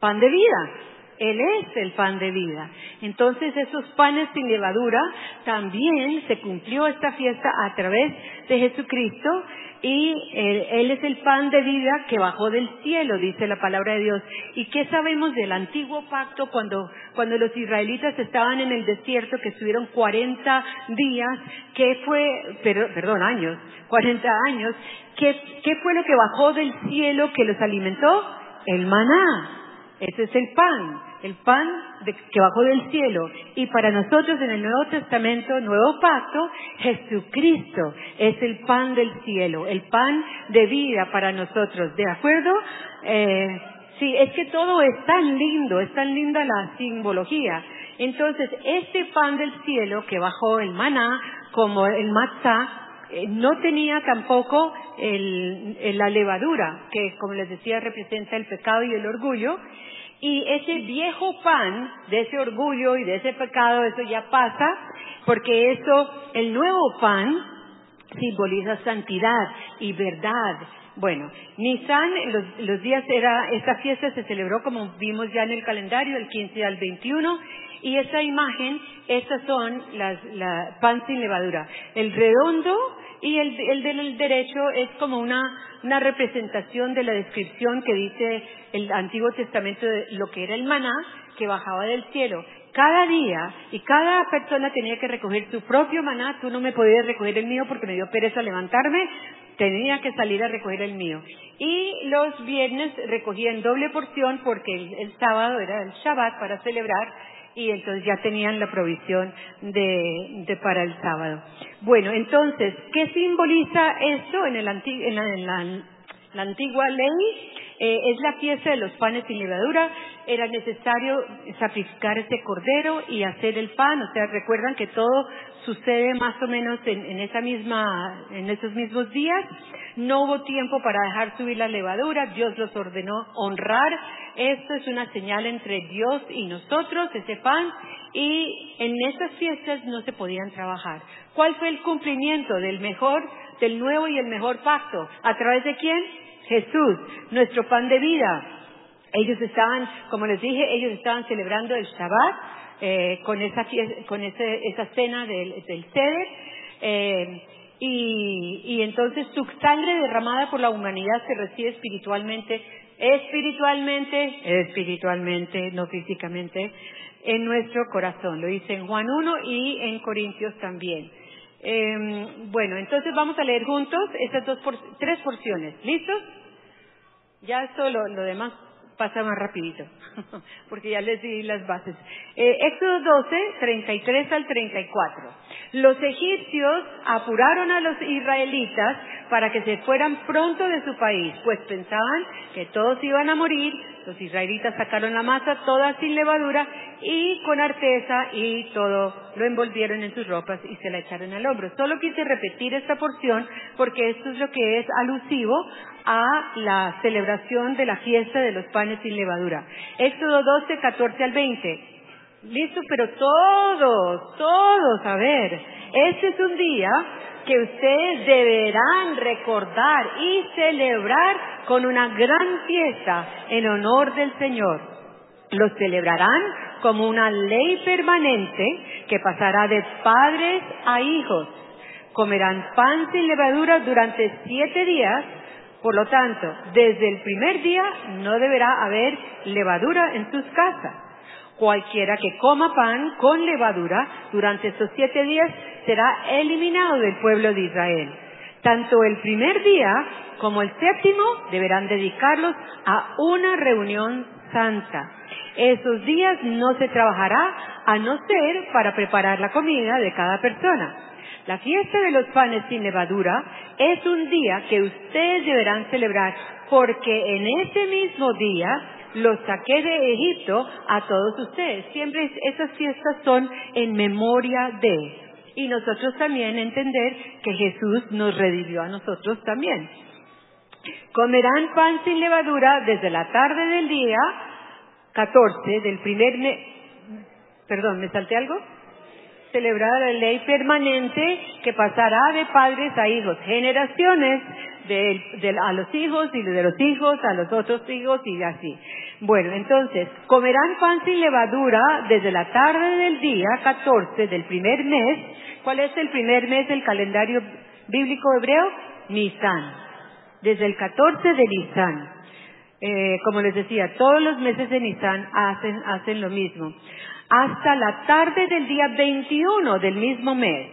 Pan de vida. Él es el pan de vida. Entonces esos panes sin levadura también se cumplió esta fiesta a través de Jesucristo y él, es el pan de vida que bajó del cielo, dice la palabra de Dios. ¿Y qué sabemos del antiguo pacto cuando, cuando los israelitas estaban en el desierto, que estuvieron 40 días? ¿Qué fue, perdón, años, 40 años? ¿Qué, ¿Qué fue lo que bajó del cielo que los alimentó? El maná. Ese es el pan el pan que bajó del cielo. Y para nosotros en el Nuevo Testamento, Nuevo Pacto, Jesucristo es el pan del cielo, el pan de vida para nosotros. ¿De acuerdo? Eh, sí, es que todo es tan lindo, es tan linda la simbología. Entonces, este pan del cielo que bajó el maná, como el matzá, eh, no tenía tampoco la levadura, que como les decía representa el pecado y el orgullo, y ese viejo pan de ese orgullo y de ese pecado, eso ya pasa, porque eso, el nuevo pan, simboliza santidad y verdad. Bueno, Nisan, los, los días era, esta fiesta se celebró como vimos ya en el calendario, el 15 al 21, y esa imagen, estas son las, la pan sin levadura. El redondo y el, el del derecho es como una, representación de la descripción que dice el Antiguo Testamento de lo que era el maná que bajaba del cielo. Cada día y cada persona tenía que recoger su propio maná. Tú no me podías recoger el mío porque me dio pereza levantarme. Tenía que salir a recoger el mío. Y los viernes recogían doble porción porque el sábado era el Shabbat para celebrar y entonces ya tenían la provisión de, para el sábado. Bueno, entonces, ¿qué simboliza esto en, el en, la, antigua ley? Eh, es la fiesta de los panes sin levadura. Era necesario sacrificar ese cordero y hacer el pan. O sea, recuerdan que todo sucede más o menos en, esa misma, en esos mismos días. No hubo tiempo para dejar subir la levadura. Dios los ordenó honrar esto es una señal entre Dios y nosotros, ese pan, y en esas fiestas no se podían trabajar. ¿Cuál fue el cumplimiento del mejor, del nuevo y el mejor pacto? ¿A través de quién? Jesús, nuestro pan de vida. Ellos estaban, como les dije, ellos estaban celebrando el Shabbat eh, con esa con esa cena del, del Seder. Eh, y, y entonces su sangre derramada por la humanidad se recibe espiritualmente espiritualmente, espiritualmente, no físicamente, en nuestro corazón. Lo dice en Juan 1 y en Corintios también. Em, bueno, entonces vamos a leer juntos esas dos tres porciones. ¿Listos? Ya esto lo, demás pasa más rapidito, [laughs] porque ya les di las bases. Eh, Éxodo 12, 33 al 34. Los egipcios apuraron a los israelitas para que se fueran pronto de su país, pues pensaban que todos iban a morir. Los israelitas sacaron la masa toda sin levadura y con arteza y todo lo envolvieron en sus ropas y se la echaron al hombro. Solo quise repetir esta porción porque esto es lo que es alusivo a la celebración de la fiesta de los panes sin levadura. Éxodo 12, 14 al 20. Listo, pero todos, todos, a ver, este es un día que ustedes deberán recordar y celebrar con una gran fiesta en honor del Señor. Lo celebrarán como una ley permanente que pasará de padres a hijos. Comerán pan sin levadura durante siete días por lo tanto, desde el primer día no deberá haber levadura en sus casas. Cualquiera que coma pan con levadura durante estos siete días será eliminado del pueblo de Israel. Tanto el primer día como el séptimo deberán dedicarlos a una reunión santa. Esos días no se trabajará a no ser para preparar la comida de cada persona. La fiesta de los panes sin levadura es un día que ustedes deberán celebrar porque en ese mismo día los saqué de Egipto a todos ustedes. Siempre esas fiestas son en memoria de. Y nosotros también entender que Jesús nos redimió a nosotros también. Comerán pan sin levadura desde la tarde del día 14 del primer mes. Perdón, ¿me salté algo? celebrar la ley permanente que pasará de padres a hijos, generaciones de, a los hijos y de los hijos a los otros hijos y así. Bueno, entonces, comerán pan sin levadura desde la tarde del día 14 del primer mes. ¿Cuál es el primer mes del calendario bíblico hebreo? Nisan. Desde el 14 de Nisan. Eh, como les decía, todos los meses de Nisan hacen, hacen lo mismo hasta la tarde del día 21 del mismo mes.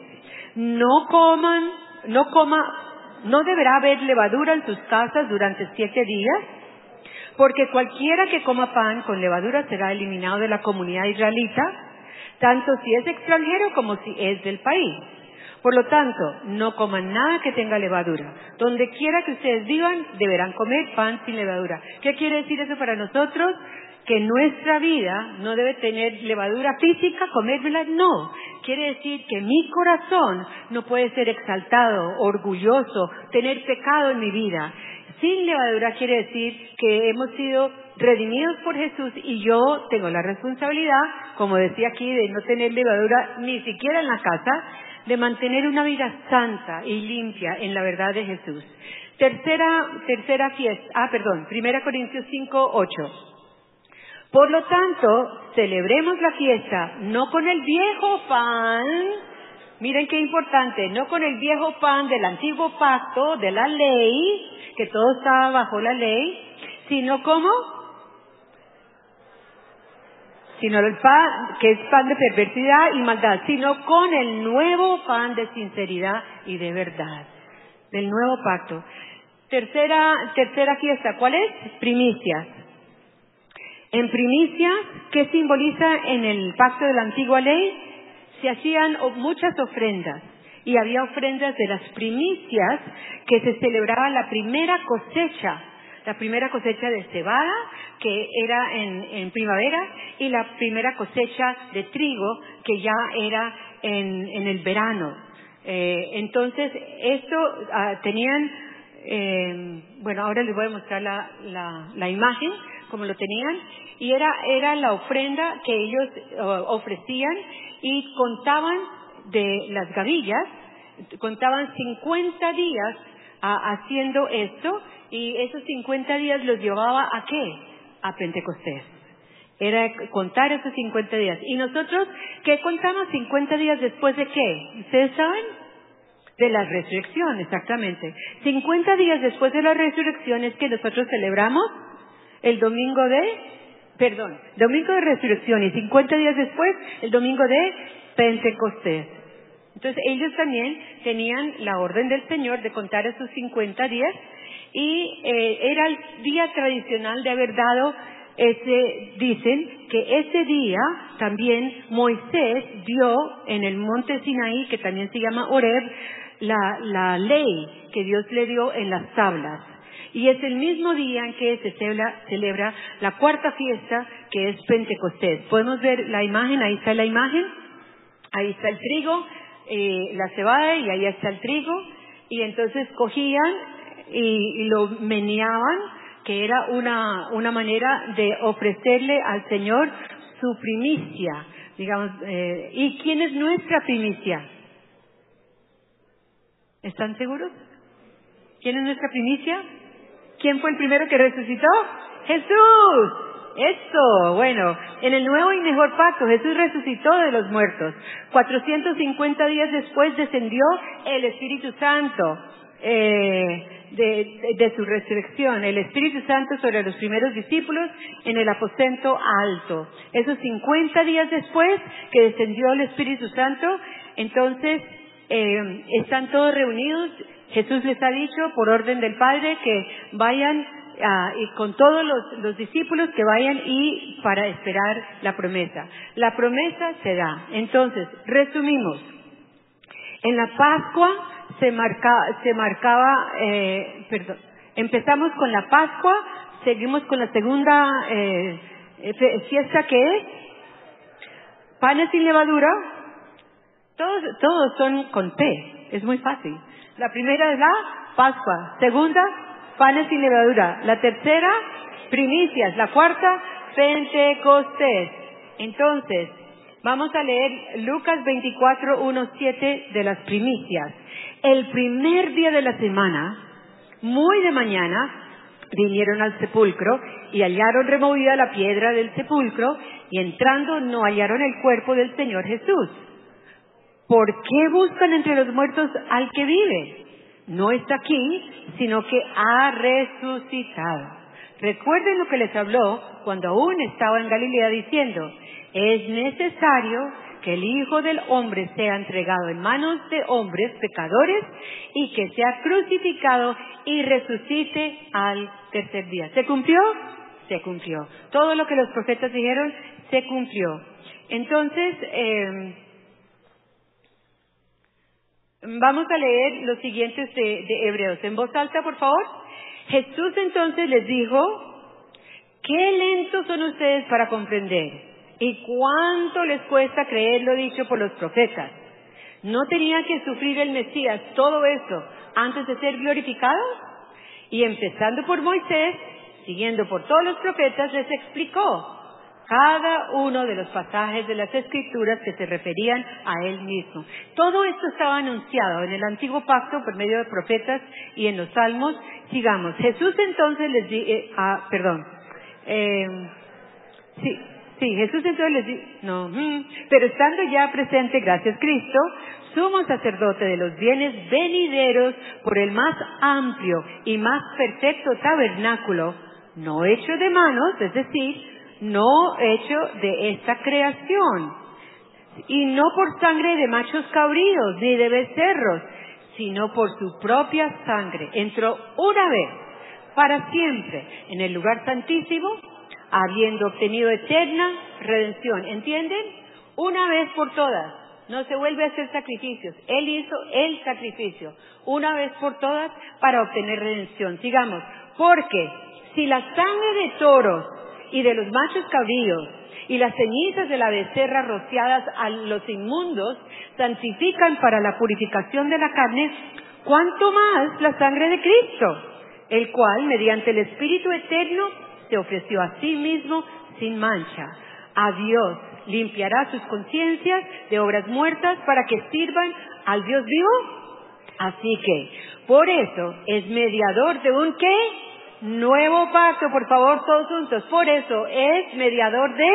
No coman, no coma, no deberá haber levadura en sus casas durante siete días, porque cualquiera que coma pan con levadura será eliminado de la comunidad israelita, tanto si es extranjero como si es del país. Por lo tanto, no coman nada que tenga levadura. Donde quiera que ustedes vivan, deberán comer pan sin levadura. ¿Qué quiere decir eso para nosotros? Que nuestra vida no debe tener levadura física, comérmela, no. Quiere decir que mi corazón no puede ser exaltado, orgulloso, tener pecado en mi vida. Sin levadura quiere decir que hemos sido redimidos por Jesús y yo tengo la responsabilidad, como decía aquí, de no tener levadura ni siquiera en la casa, de mantener una vida santa y limpia en la verdad de Jesús. Tercera, tercera fiesta, ah, perdón, Primera Corintios 5, 8. Por lo tanto, celebremos la fiesta no con el viejo pan, miren qué importante, no con el viejo pan del antiguo pacto, de la ley, que todo estaba bajo la ley, sino como sino el pan que es pan de perversidad y maldad, sino con el nuevo pan de sinceridad y de verdad, del nuevo pacto. Tercera, tercera fiesta, ¿cuál es? Primicias. En primicia, ¿qué simboliza en el pacto de la antigua ley? Se hacían muchas ofrendas y había ofrendas de las primicias que se celebraba la primera cosecha, la primera cosecha de cebada, que era en, primavera, y la primera cosecha de trigo, que ya era en, el verano. Eh, entonces, esto ah, tenían, eh, bueno, ahora les voy a mostrar la imagen, como lo tenían, y era, era la ofrenda que ellos ofrecían y contaban de las gavillas, contaban 50 días haciendo esto y esos 50 días los llevaba a qué? A Pentecostés. Era contar esos 50 días. ¿Y nosotros qué contamos 50 días después de qué? ¿Ustedes saben? De la resurrección, exactamente. 50 días después de la resurrección es que nosotros celebramos el domingo de, perdón, domingo de resurrección y 50 días después el domingo de Pentecostés. Entonces ellos también tenían la orden del Señor de contar esos 50 días y eh, era el día tradicional de haber dado ese, dicen que ese día también Moisés dio en el monte Sinaí, que también se llama Oreb, la, la ley que Dios le dio en las tablas. Y es el mismo día en que se celebra, celebra la cuarta fiesta, que es Pentecostés. ¿Podemos ver la imagen? Ahí está la imagen. Ahí está el trigo, eh, la cebada, y ahí está el trigo. Y entonces cogían y, lo meneaban, que era una, una manera de ofrecerle al Señor su primicia. Digamos, eh, ¿y quién es nuestra primicia? ¿Están seguros? ¿Quién es nuestra primicia? ¿Quién fue el primero que resucitó? Jesús. Eso, bueno, en el nuevo y mejor pacto Jesús resucitó de los muertos. 450 días después descendió el Espíritu Santo eh, de, su resurrección, el Espíritu Santo sobre los primeros discípulos en el aposento alto. Esos 50 días después que descendió el Espíritu Santo, entonces eh, están todos reunidos. Jesús les ha dicho por orden del Padre que vayan ah, y con todos los, los, discípulos que vayan y para esperar la promesa. La promesa se da. Entonces, resumimos. En la Pascua se, marca, se marcaba, eh, empezamos con la Pascua, seguimos con la segunda eh, fiesta que es panes sin levadura, todos, todos son con P, es muy fácil. La primera es la Pascua, segunda, panes sin levadura, la tercera, primicias, la cuarta, Pentecostés. Entonces, vamos a leer Lucas 24, 1, 7 de las primicias. El primer día de la semana, muy de mañana, vinieron al sepulcro y hallaron removida la piedra del sepulcro y entrando no hallaron el cuerpo del Señor Jesús. ¿Por qué buscan entre los muertos al que vive? No está aquí, sino que ha resucitado. Recuerden lo que les habló cuando aún estaba en Galilea diciendo, es necesario que el Hijo del Hombre sea entregado en manos de hombres pecadores y que sea crucificado y resucite al tercer día. ¿Se cumplió? Se cumplió. Todo lo que los profetas dijeron se cumplió. Entonces, eh, Vamos a leer los siguientes de, Hebreos. En voz alta, por favor. Jesús entonces les dijo, qué lentos son ustedes para comprender y cuánto les cuesta creer lo dicho por los profetas. ¿No tenía que sufrir el Mesías todo eso antes de ser glorificado? Y empezando por Moisés, siguiendo por todos los profetas, les explicó cada uno de los pasajes de las escrituras que se referían a él mismo. Todo esto estaba anunciado en el antiguo pacto por medio de profetas y en los salmos. Sigamos. Jesús entonces les di, eh, ah, perdón, eh, sí, sí, Jesús entonces les di, no, mm, pero estando ya presente, gracias Cristo, sumo sacerdote de los bienes venideros por el más amplio y más perfecto tabernáculo, no hecho de manos, es decir, no hecho de esta creación, y no por sangre de machos cabríos ni de becerros, sino por su propia sangre. Entró una vez, para siempre, en el lugar santísimo, habiendo obtenido eterna redención. ¿Entienden? Una vez por todas. No se vuelve a hacer sacrificios. Él hizo el sacrificio. Una vez por todas para obtener redención. Sigamos. Porque si la sangre de toros y de los machos cabríos y las cenizas de la becerra rociadas a los inmundos santifican para la purificación de la carne, cuanto más la sangre de Cristo, el cual, mediante el Espíritu Eterno, se ofreció a sí mismo sin mancha. A Dios limpiará sus conciencias de obras muertas para que sirvan al Dios vivo. Así que, por eso, es mediador de un qué? Nuevo pacto, por favor, todos juntos. Por eso es mediador de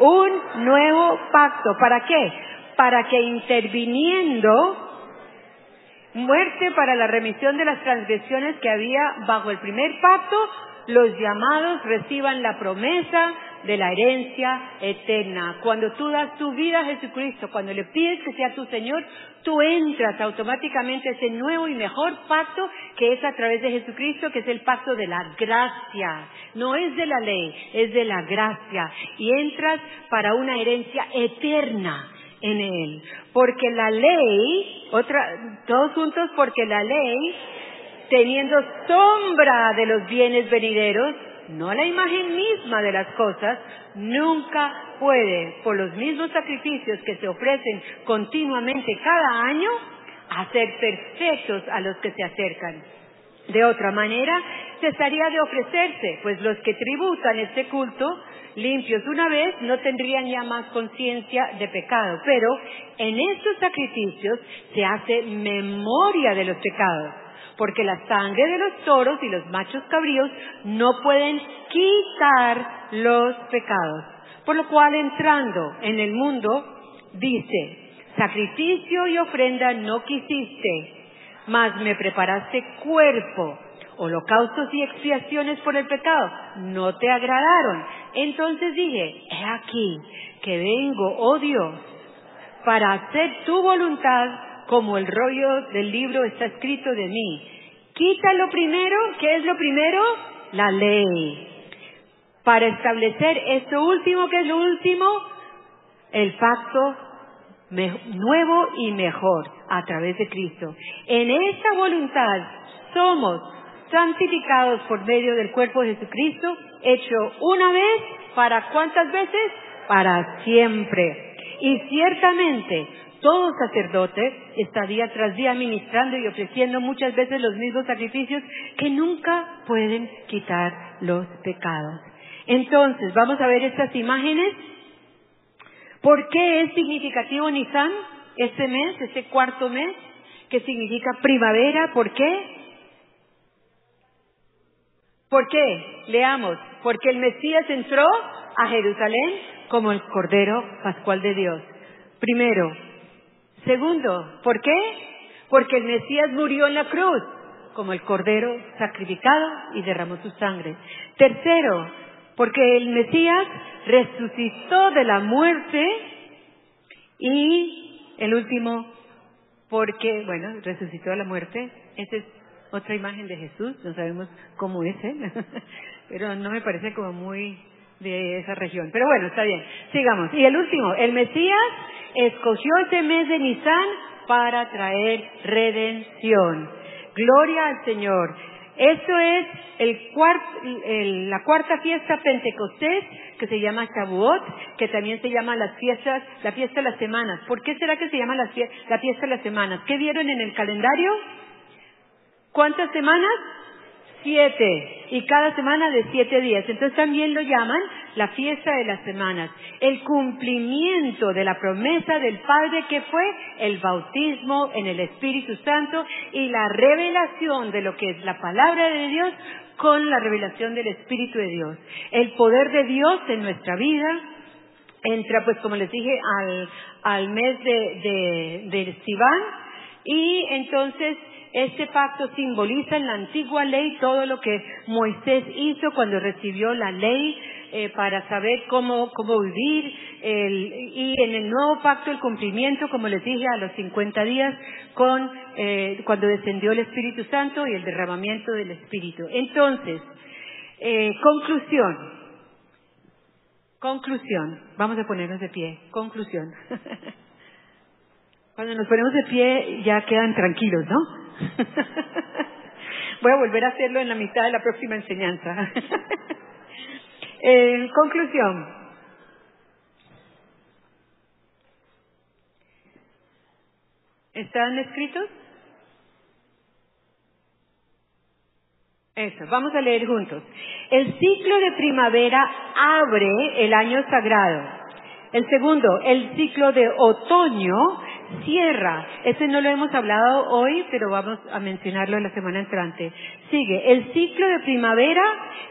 un nuevo pacto. ¿Para qué? Para que interviniendo muerte para la remisión de las transgresiones que había bajo el primer pacto, los llamados reciban la promesa de la herencia eterna. Cuando tú das tu vida a Jesucristo, cuando le pides que sea tu Señor, tú entras automáticamente a ese nuevo y mejor pacto que es a través de Jesucristo, que es el pacto de la gracia. No es de la ley, es de la gracia. Y entras para una herencia eterna en Él. Porque la ley, otra, todos juntos, porque la ley, teniendo sombra de los bienes venideros, no la imagen misma de las cosas, nunca puede, por los mismos sacrificios que se ofrecen continuamente cada año, hacer perfectos a los que se acercan. De otra manera, cesaría de ofrecerse, pues los que tributan este culto, limpios una vez, no tendrían ya más conciencia de pecado. Pero en estos sacrificios se hace memoria de los pecados porque la sangre de los toros y los machos cabríos no pueden quitar los pecados. Por lo cual entrando en el mundo, dice, sacrificio y ofrenda no quisiste, mas me preparaste cuerpo, holocaustos y expiaciones por el pecado, no te agradaron. Entonces dije, he aquí que vengo, oh Dios, para hacer tu voluntad como el rollo del libro está escrito de mí. Quita lo primero, ¿qué es lo primero? La ley. Para establecer esto último, ¿qué es lo último? El pacto nuevo y mejor a través de Cristo. En esta voluntad somos santificados por medio del cuerpo de Jesucristo, hecho una vez, ¿para cuántas veces? Para siempre. Y ciertamente todo sacerdote está día tras día ministrando y ofreciendo muchas veces los mismos sacrificios que nunca pueden quitar los pecados. Entonces, vamos a ver estas imágenes. ¿Por qué es significativo Nisan este mes, este cuarto mes, que significa primavera? ¿Por qué? ¿Por qué? Leamos. Porque el Mesías entró a Jerusalén como el Cordero Pascual de Dios. Primero, Segundo, ¿por qué? Porque el Mesías murió en la cruz como el Cordero sacrificado y derramó su sangre. Tercero, porque el Mesías resucitó de la muerte y el último, porque, bueno, resucitó de la muerte. Esa es otra imagen de Jesús, no sabemos cómo es él, [laughs] pero no me parece como muy de esa región. Pero bueno, está bien, sigamos. Y el último, el Mesías escogió este mes de Nisan para traer redención. Gloria al Señor. Esto es el la cuarta fiesta Pentecostés que se llama Shavuot, que también se llama las fiestas, la fiesta de las semanas. ¿Por qué será que se llama la, la fiesta de las semanas? ¿Qué vieron en el calendario? ¿Cuántas semanas? Siete. Y cada semana de siete días. Entonces también lo llaman la fiesta de las semanas. El cumplimiento de la promesa del Padre que fue el bautismo en el Espíritu Santo y la revelación de lo que es la palabra de Dios con la revelación del Espíritu de Dios. El poder de Dios en nuestra vida entra, pues como les dije, al, al mes de, de, de y entonces este pacto simboliza en la antigua ley todo lo que Moisés hizo cuando recibió la ley eh, para saber cómo, cómo vivir y en el nuevo pacto el cumplimiento, como les dije, a los 50 días con eh, cuando descendió el Espíritu Santo y el derramamiento del Espíritu. Entonces, eh, conclusión. Conclusión. Vamos a ponernos de pie. Conclusión. [laughs] Cuando nos ponemos de pie ya quedan tranquilos, ¿no? [laughs] Voy a volver a hacerlo en la mitad de la próxima enseñanza. [laughs] En conclusión, ¿están escritos? Eso, vamos a leer juntos. El ciclo de primavera abre el año sagrado. El segundo, el ciclo de otoño cierra. Ese no lo hemos hablado hoy, pero vamos a mencionarlo en la semana entrante. Sigue, el ciclo de primavera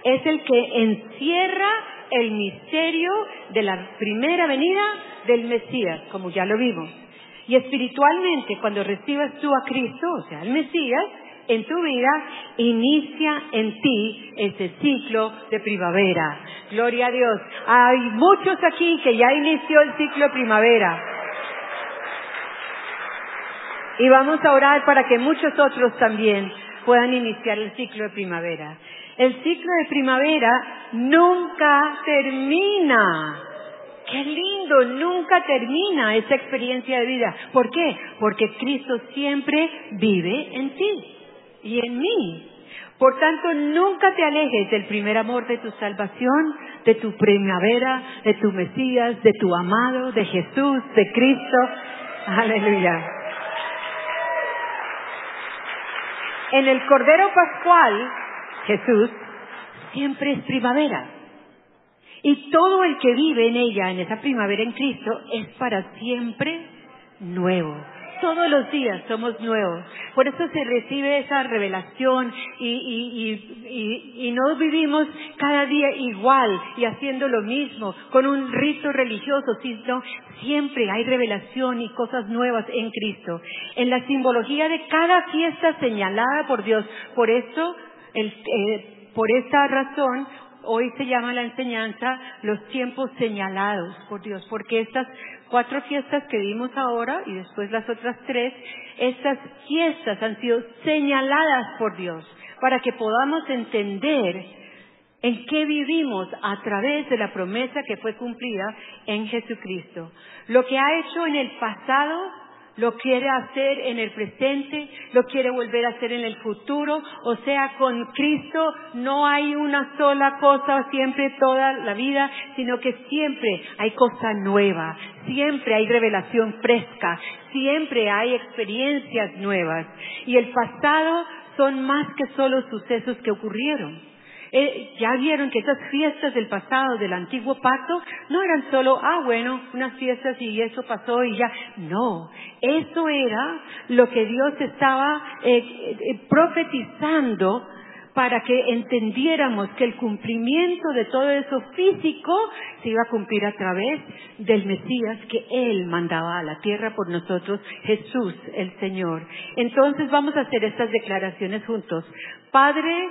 es el que encierra el misterio de la primera venida del Mesías, como ya lo vimos. Y espiritualmente, cuando recibas tú a Cristo, o sea, el Mesías, en tu vida, inicia en ti ese ciclo de primavera. Gloria a Dios. Hay muchos aquí que ya inició el ciclo de primavera. Y vamos a orar para que muchos otros también puedan iniciar el ciclo de primavera. El ciclo de primavera nunca termina. Qué lindo, nunca termina esa experiencia de vida. ¿Por qué? Porque Cristo siempre vive en ti y en mí. Por tanto, nunca te alejes del primer amor de tu salvación, de tu primavera, de tu Mesías, de tu amado, de Jesús, de Cristo. Aleluya. En el Cordero Pascual, Jesús, siempre es primavera. Y todo el que vive en ella, en esa primavera en Cristo, es para siempre nuevo. Todos los días somos nuevos. Por eso se recibe esa revelación y, y, no vivimos cada día igual y haciendo lo mismo, con un rito religioso, sino siempre hay revelación y cosas nuevas en Cristo. En la simbología de cada fiesta señalada por Dios. Por eso, el, eh, por esta razón, hoy se llama la enseñanza los tiempos señalados por Dios, porque estas cuatro fiestas que vimos ahora y después las otras tres, estas fiestas han sido señaladas por Dios para que podamos entender en qué vivimos a través de la promesa que fue cumplida en Jesucristo. Lo que ha hecho en el pasado lo quiere hacer en el presente, lo quiere volver a hacer en el futuro. O sea, con Cristo no hay una sola cosa siempre toda la vida, sino que siempre hay cosa nueva, siempre hay revelación fresca, siempre hay experiencias nuevas. Y el pasado son más que solo sucesos que ocurrieron. Eh, ya vieron que esas fiestas del pasado, del antiguo pacto, no eran solo, ah, bueno, unas fiestas y eso pasó y ya. No, eso era lo que Dios estaba eh, eh, profetizando para que entendiéramos que el cumplimiento de todo eso físico se iba a cumplir a través del Mesías que Él mandaba a la tierra por nosotros, Jesús el Señor. Entonces vamos a hacer estas declaraciones juntos. Padre.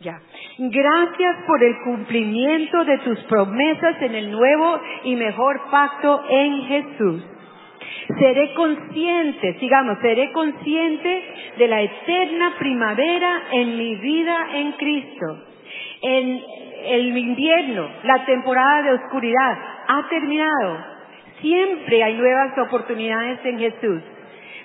Ya. Gracias por el cumplimiento de tus promesas en el nuevo y mejor pacto en Jesús. Seré consciente, sigamos, seré consciente de la eterna primavera en mi vida en Cristo. En el invierno, la temporada de oscuridad ha terminado. Siempre hay nuevas oportunidades en Jesús.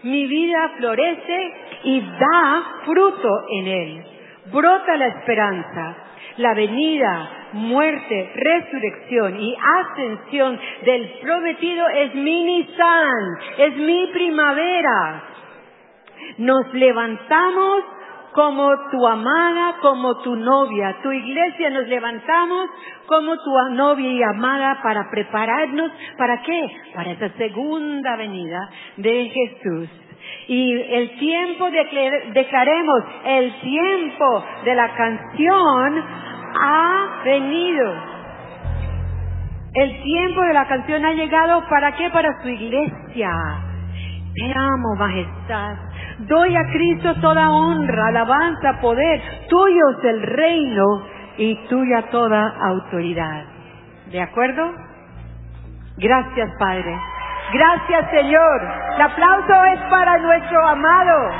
Mi vida florece y da fruto en Él brota la esperanza, la venida, muerte, resurrección y ascensión del prometido es mi Nisan, es mi primavera. Nos levantamos como tu amada, como tu novia. Tu iglesia nos levantamos como tu novia y amada para prepararnos. ¿Para qué? Para esa segunda venida de Jesús. Y el tiempo, declaremos, el tiempo de la canción ha venido. El tiempo de la canción ha llegado para qué? Para su iglesia. Te amo, majestad. Doy a Cristo toda honra, alabanza, poder. Tuyo es el reino y tuya toda autoridad. ¿De acuerdo? Gracias, Padre. Gracias, Señor. El aplauso es para nuestro amado.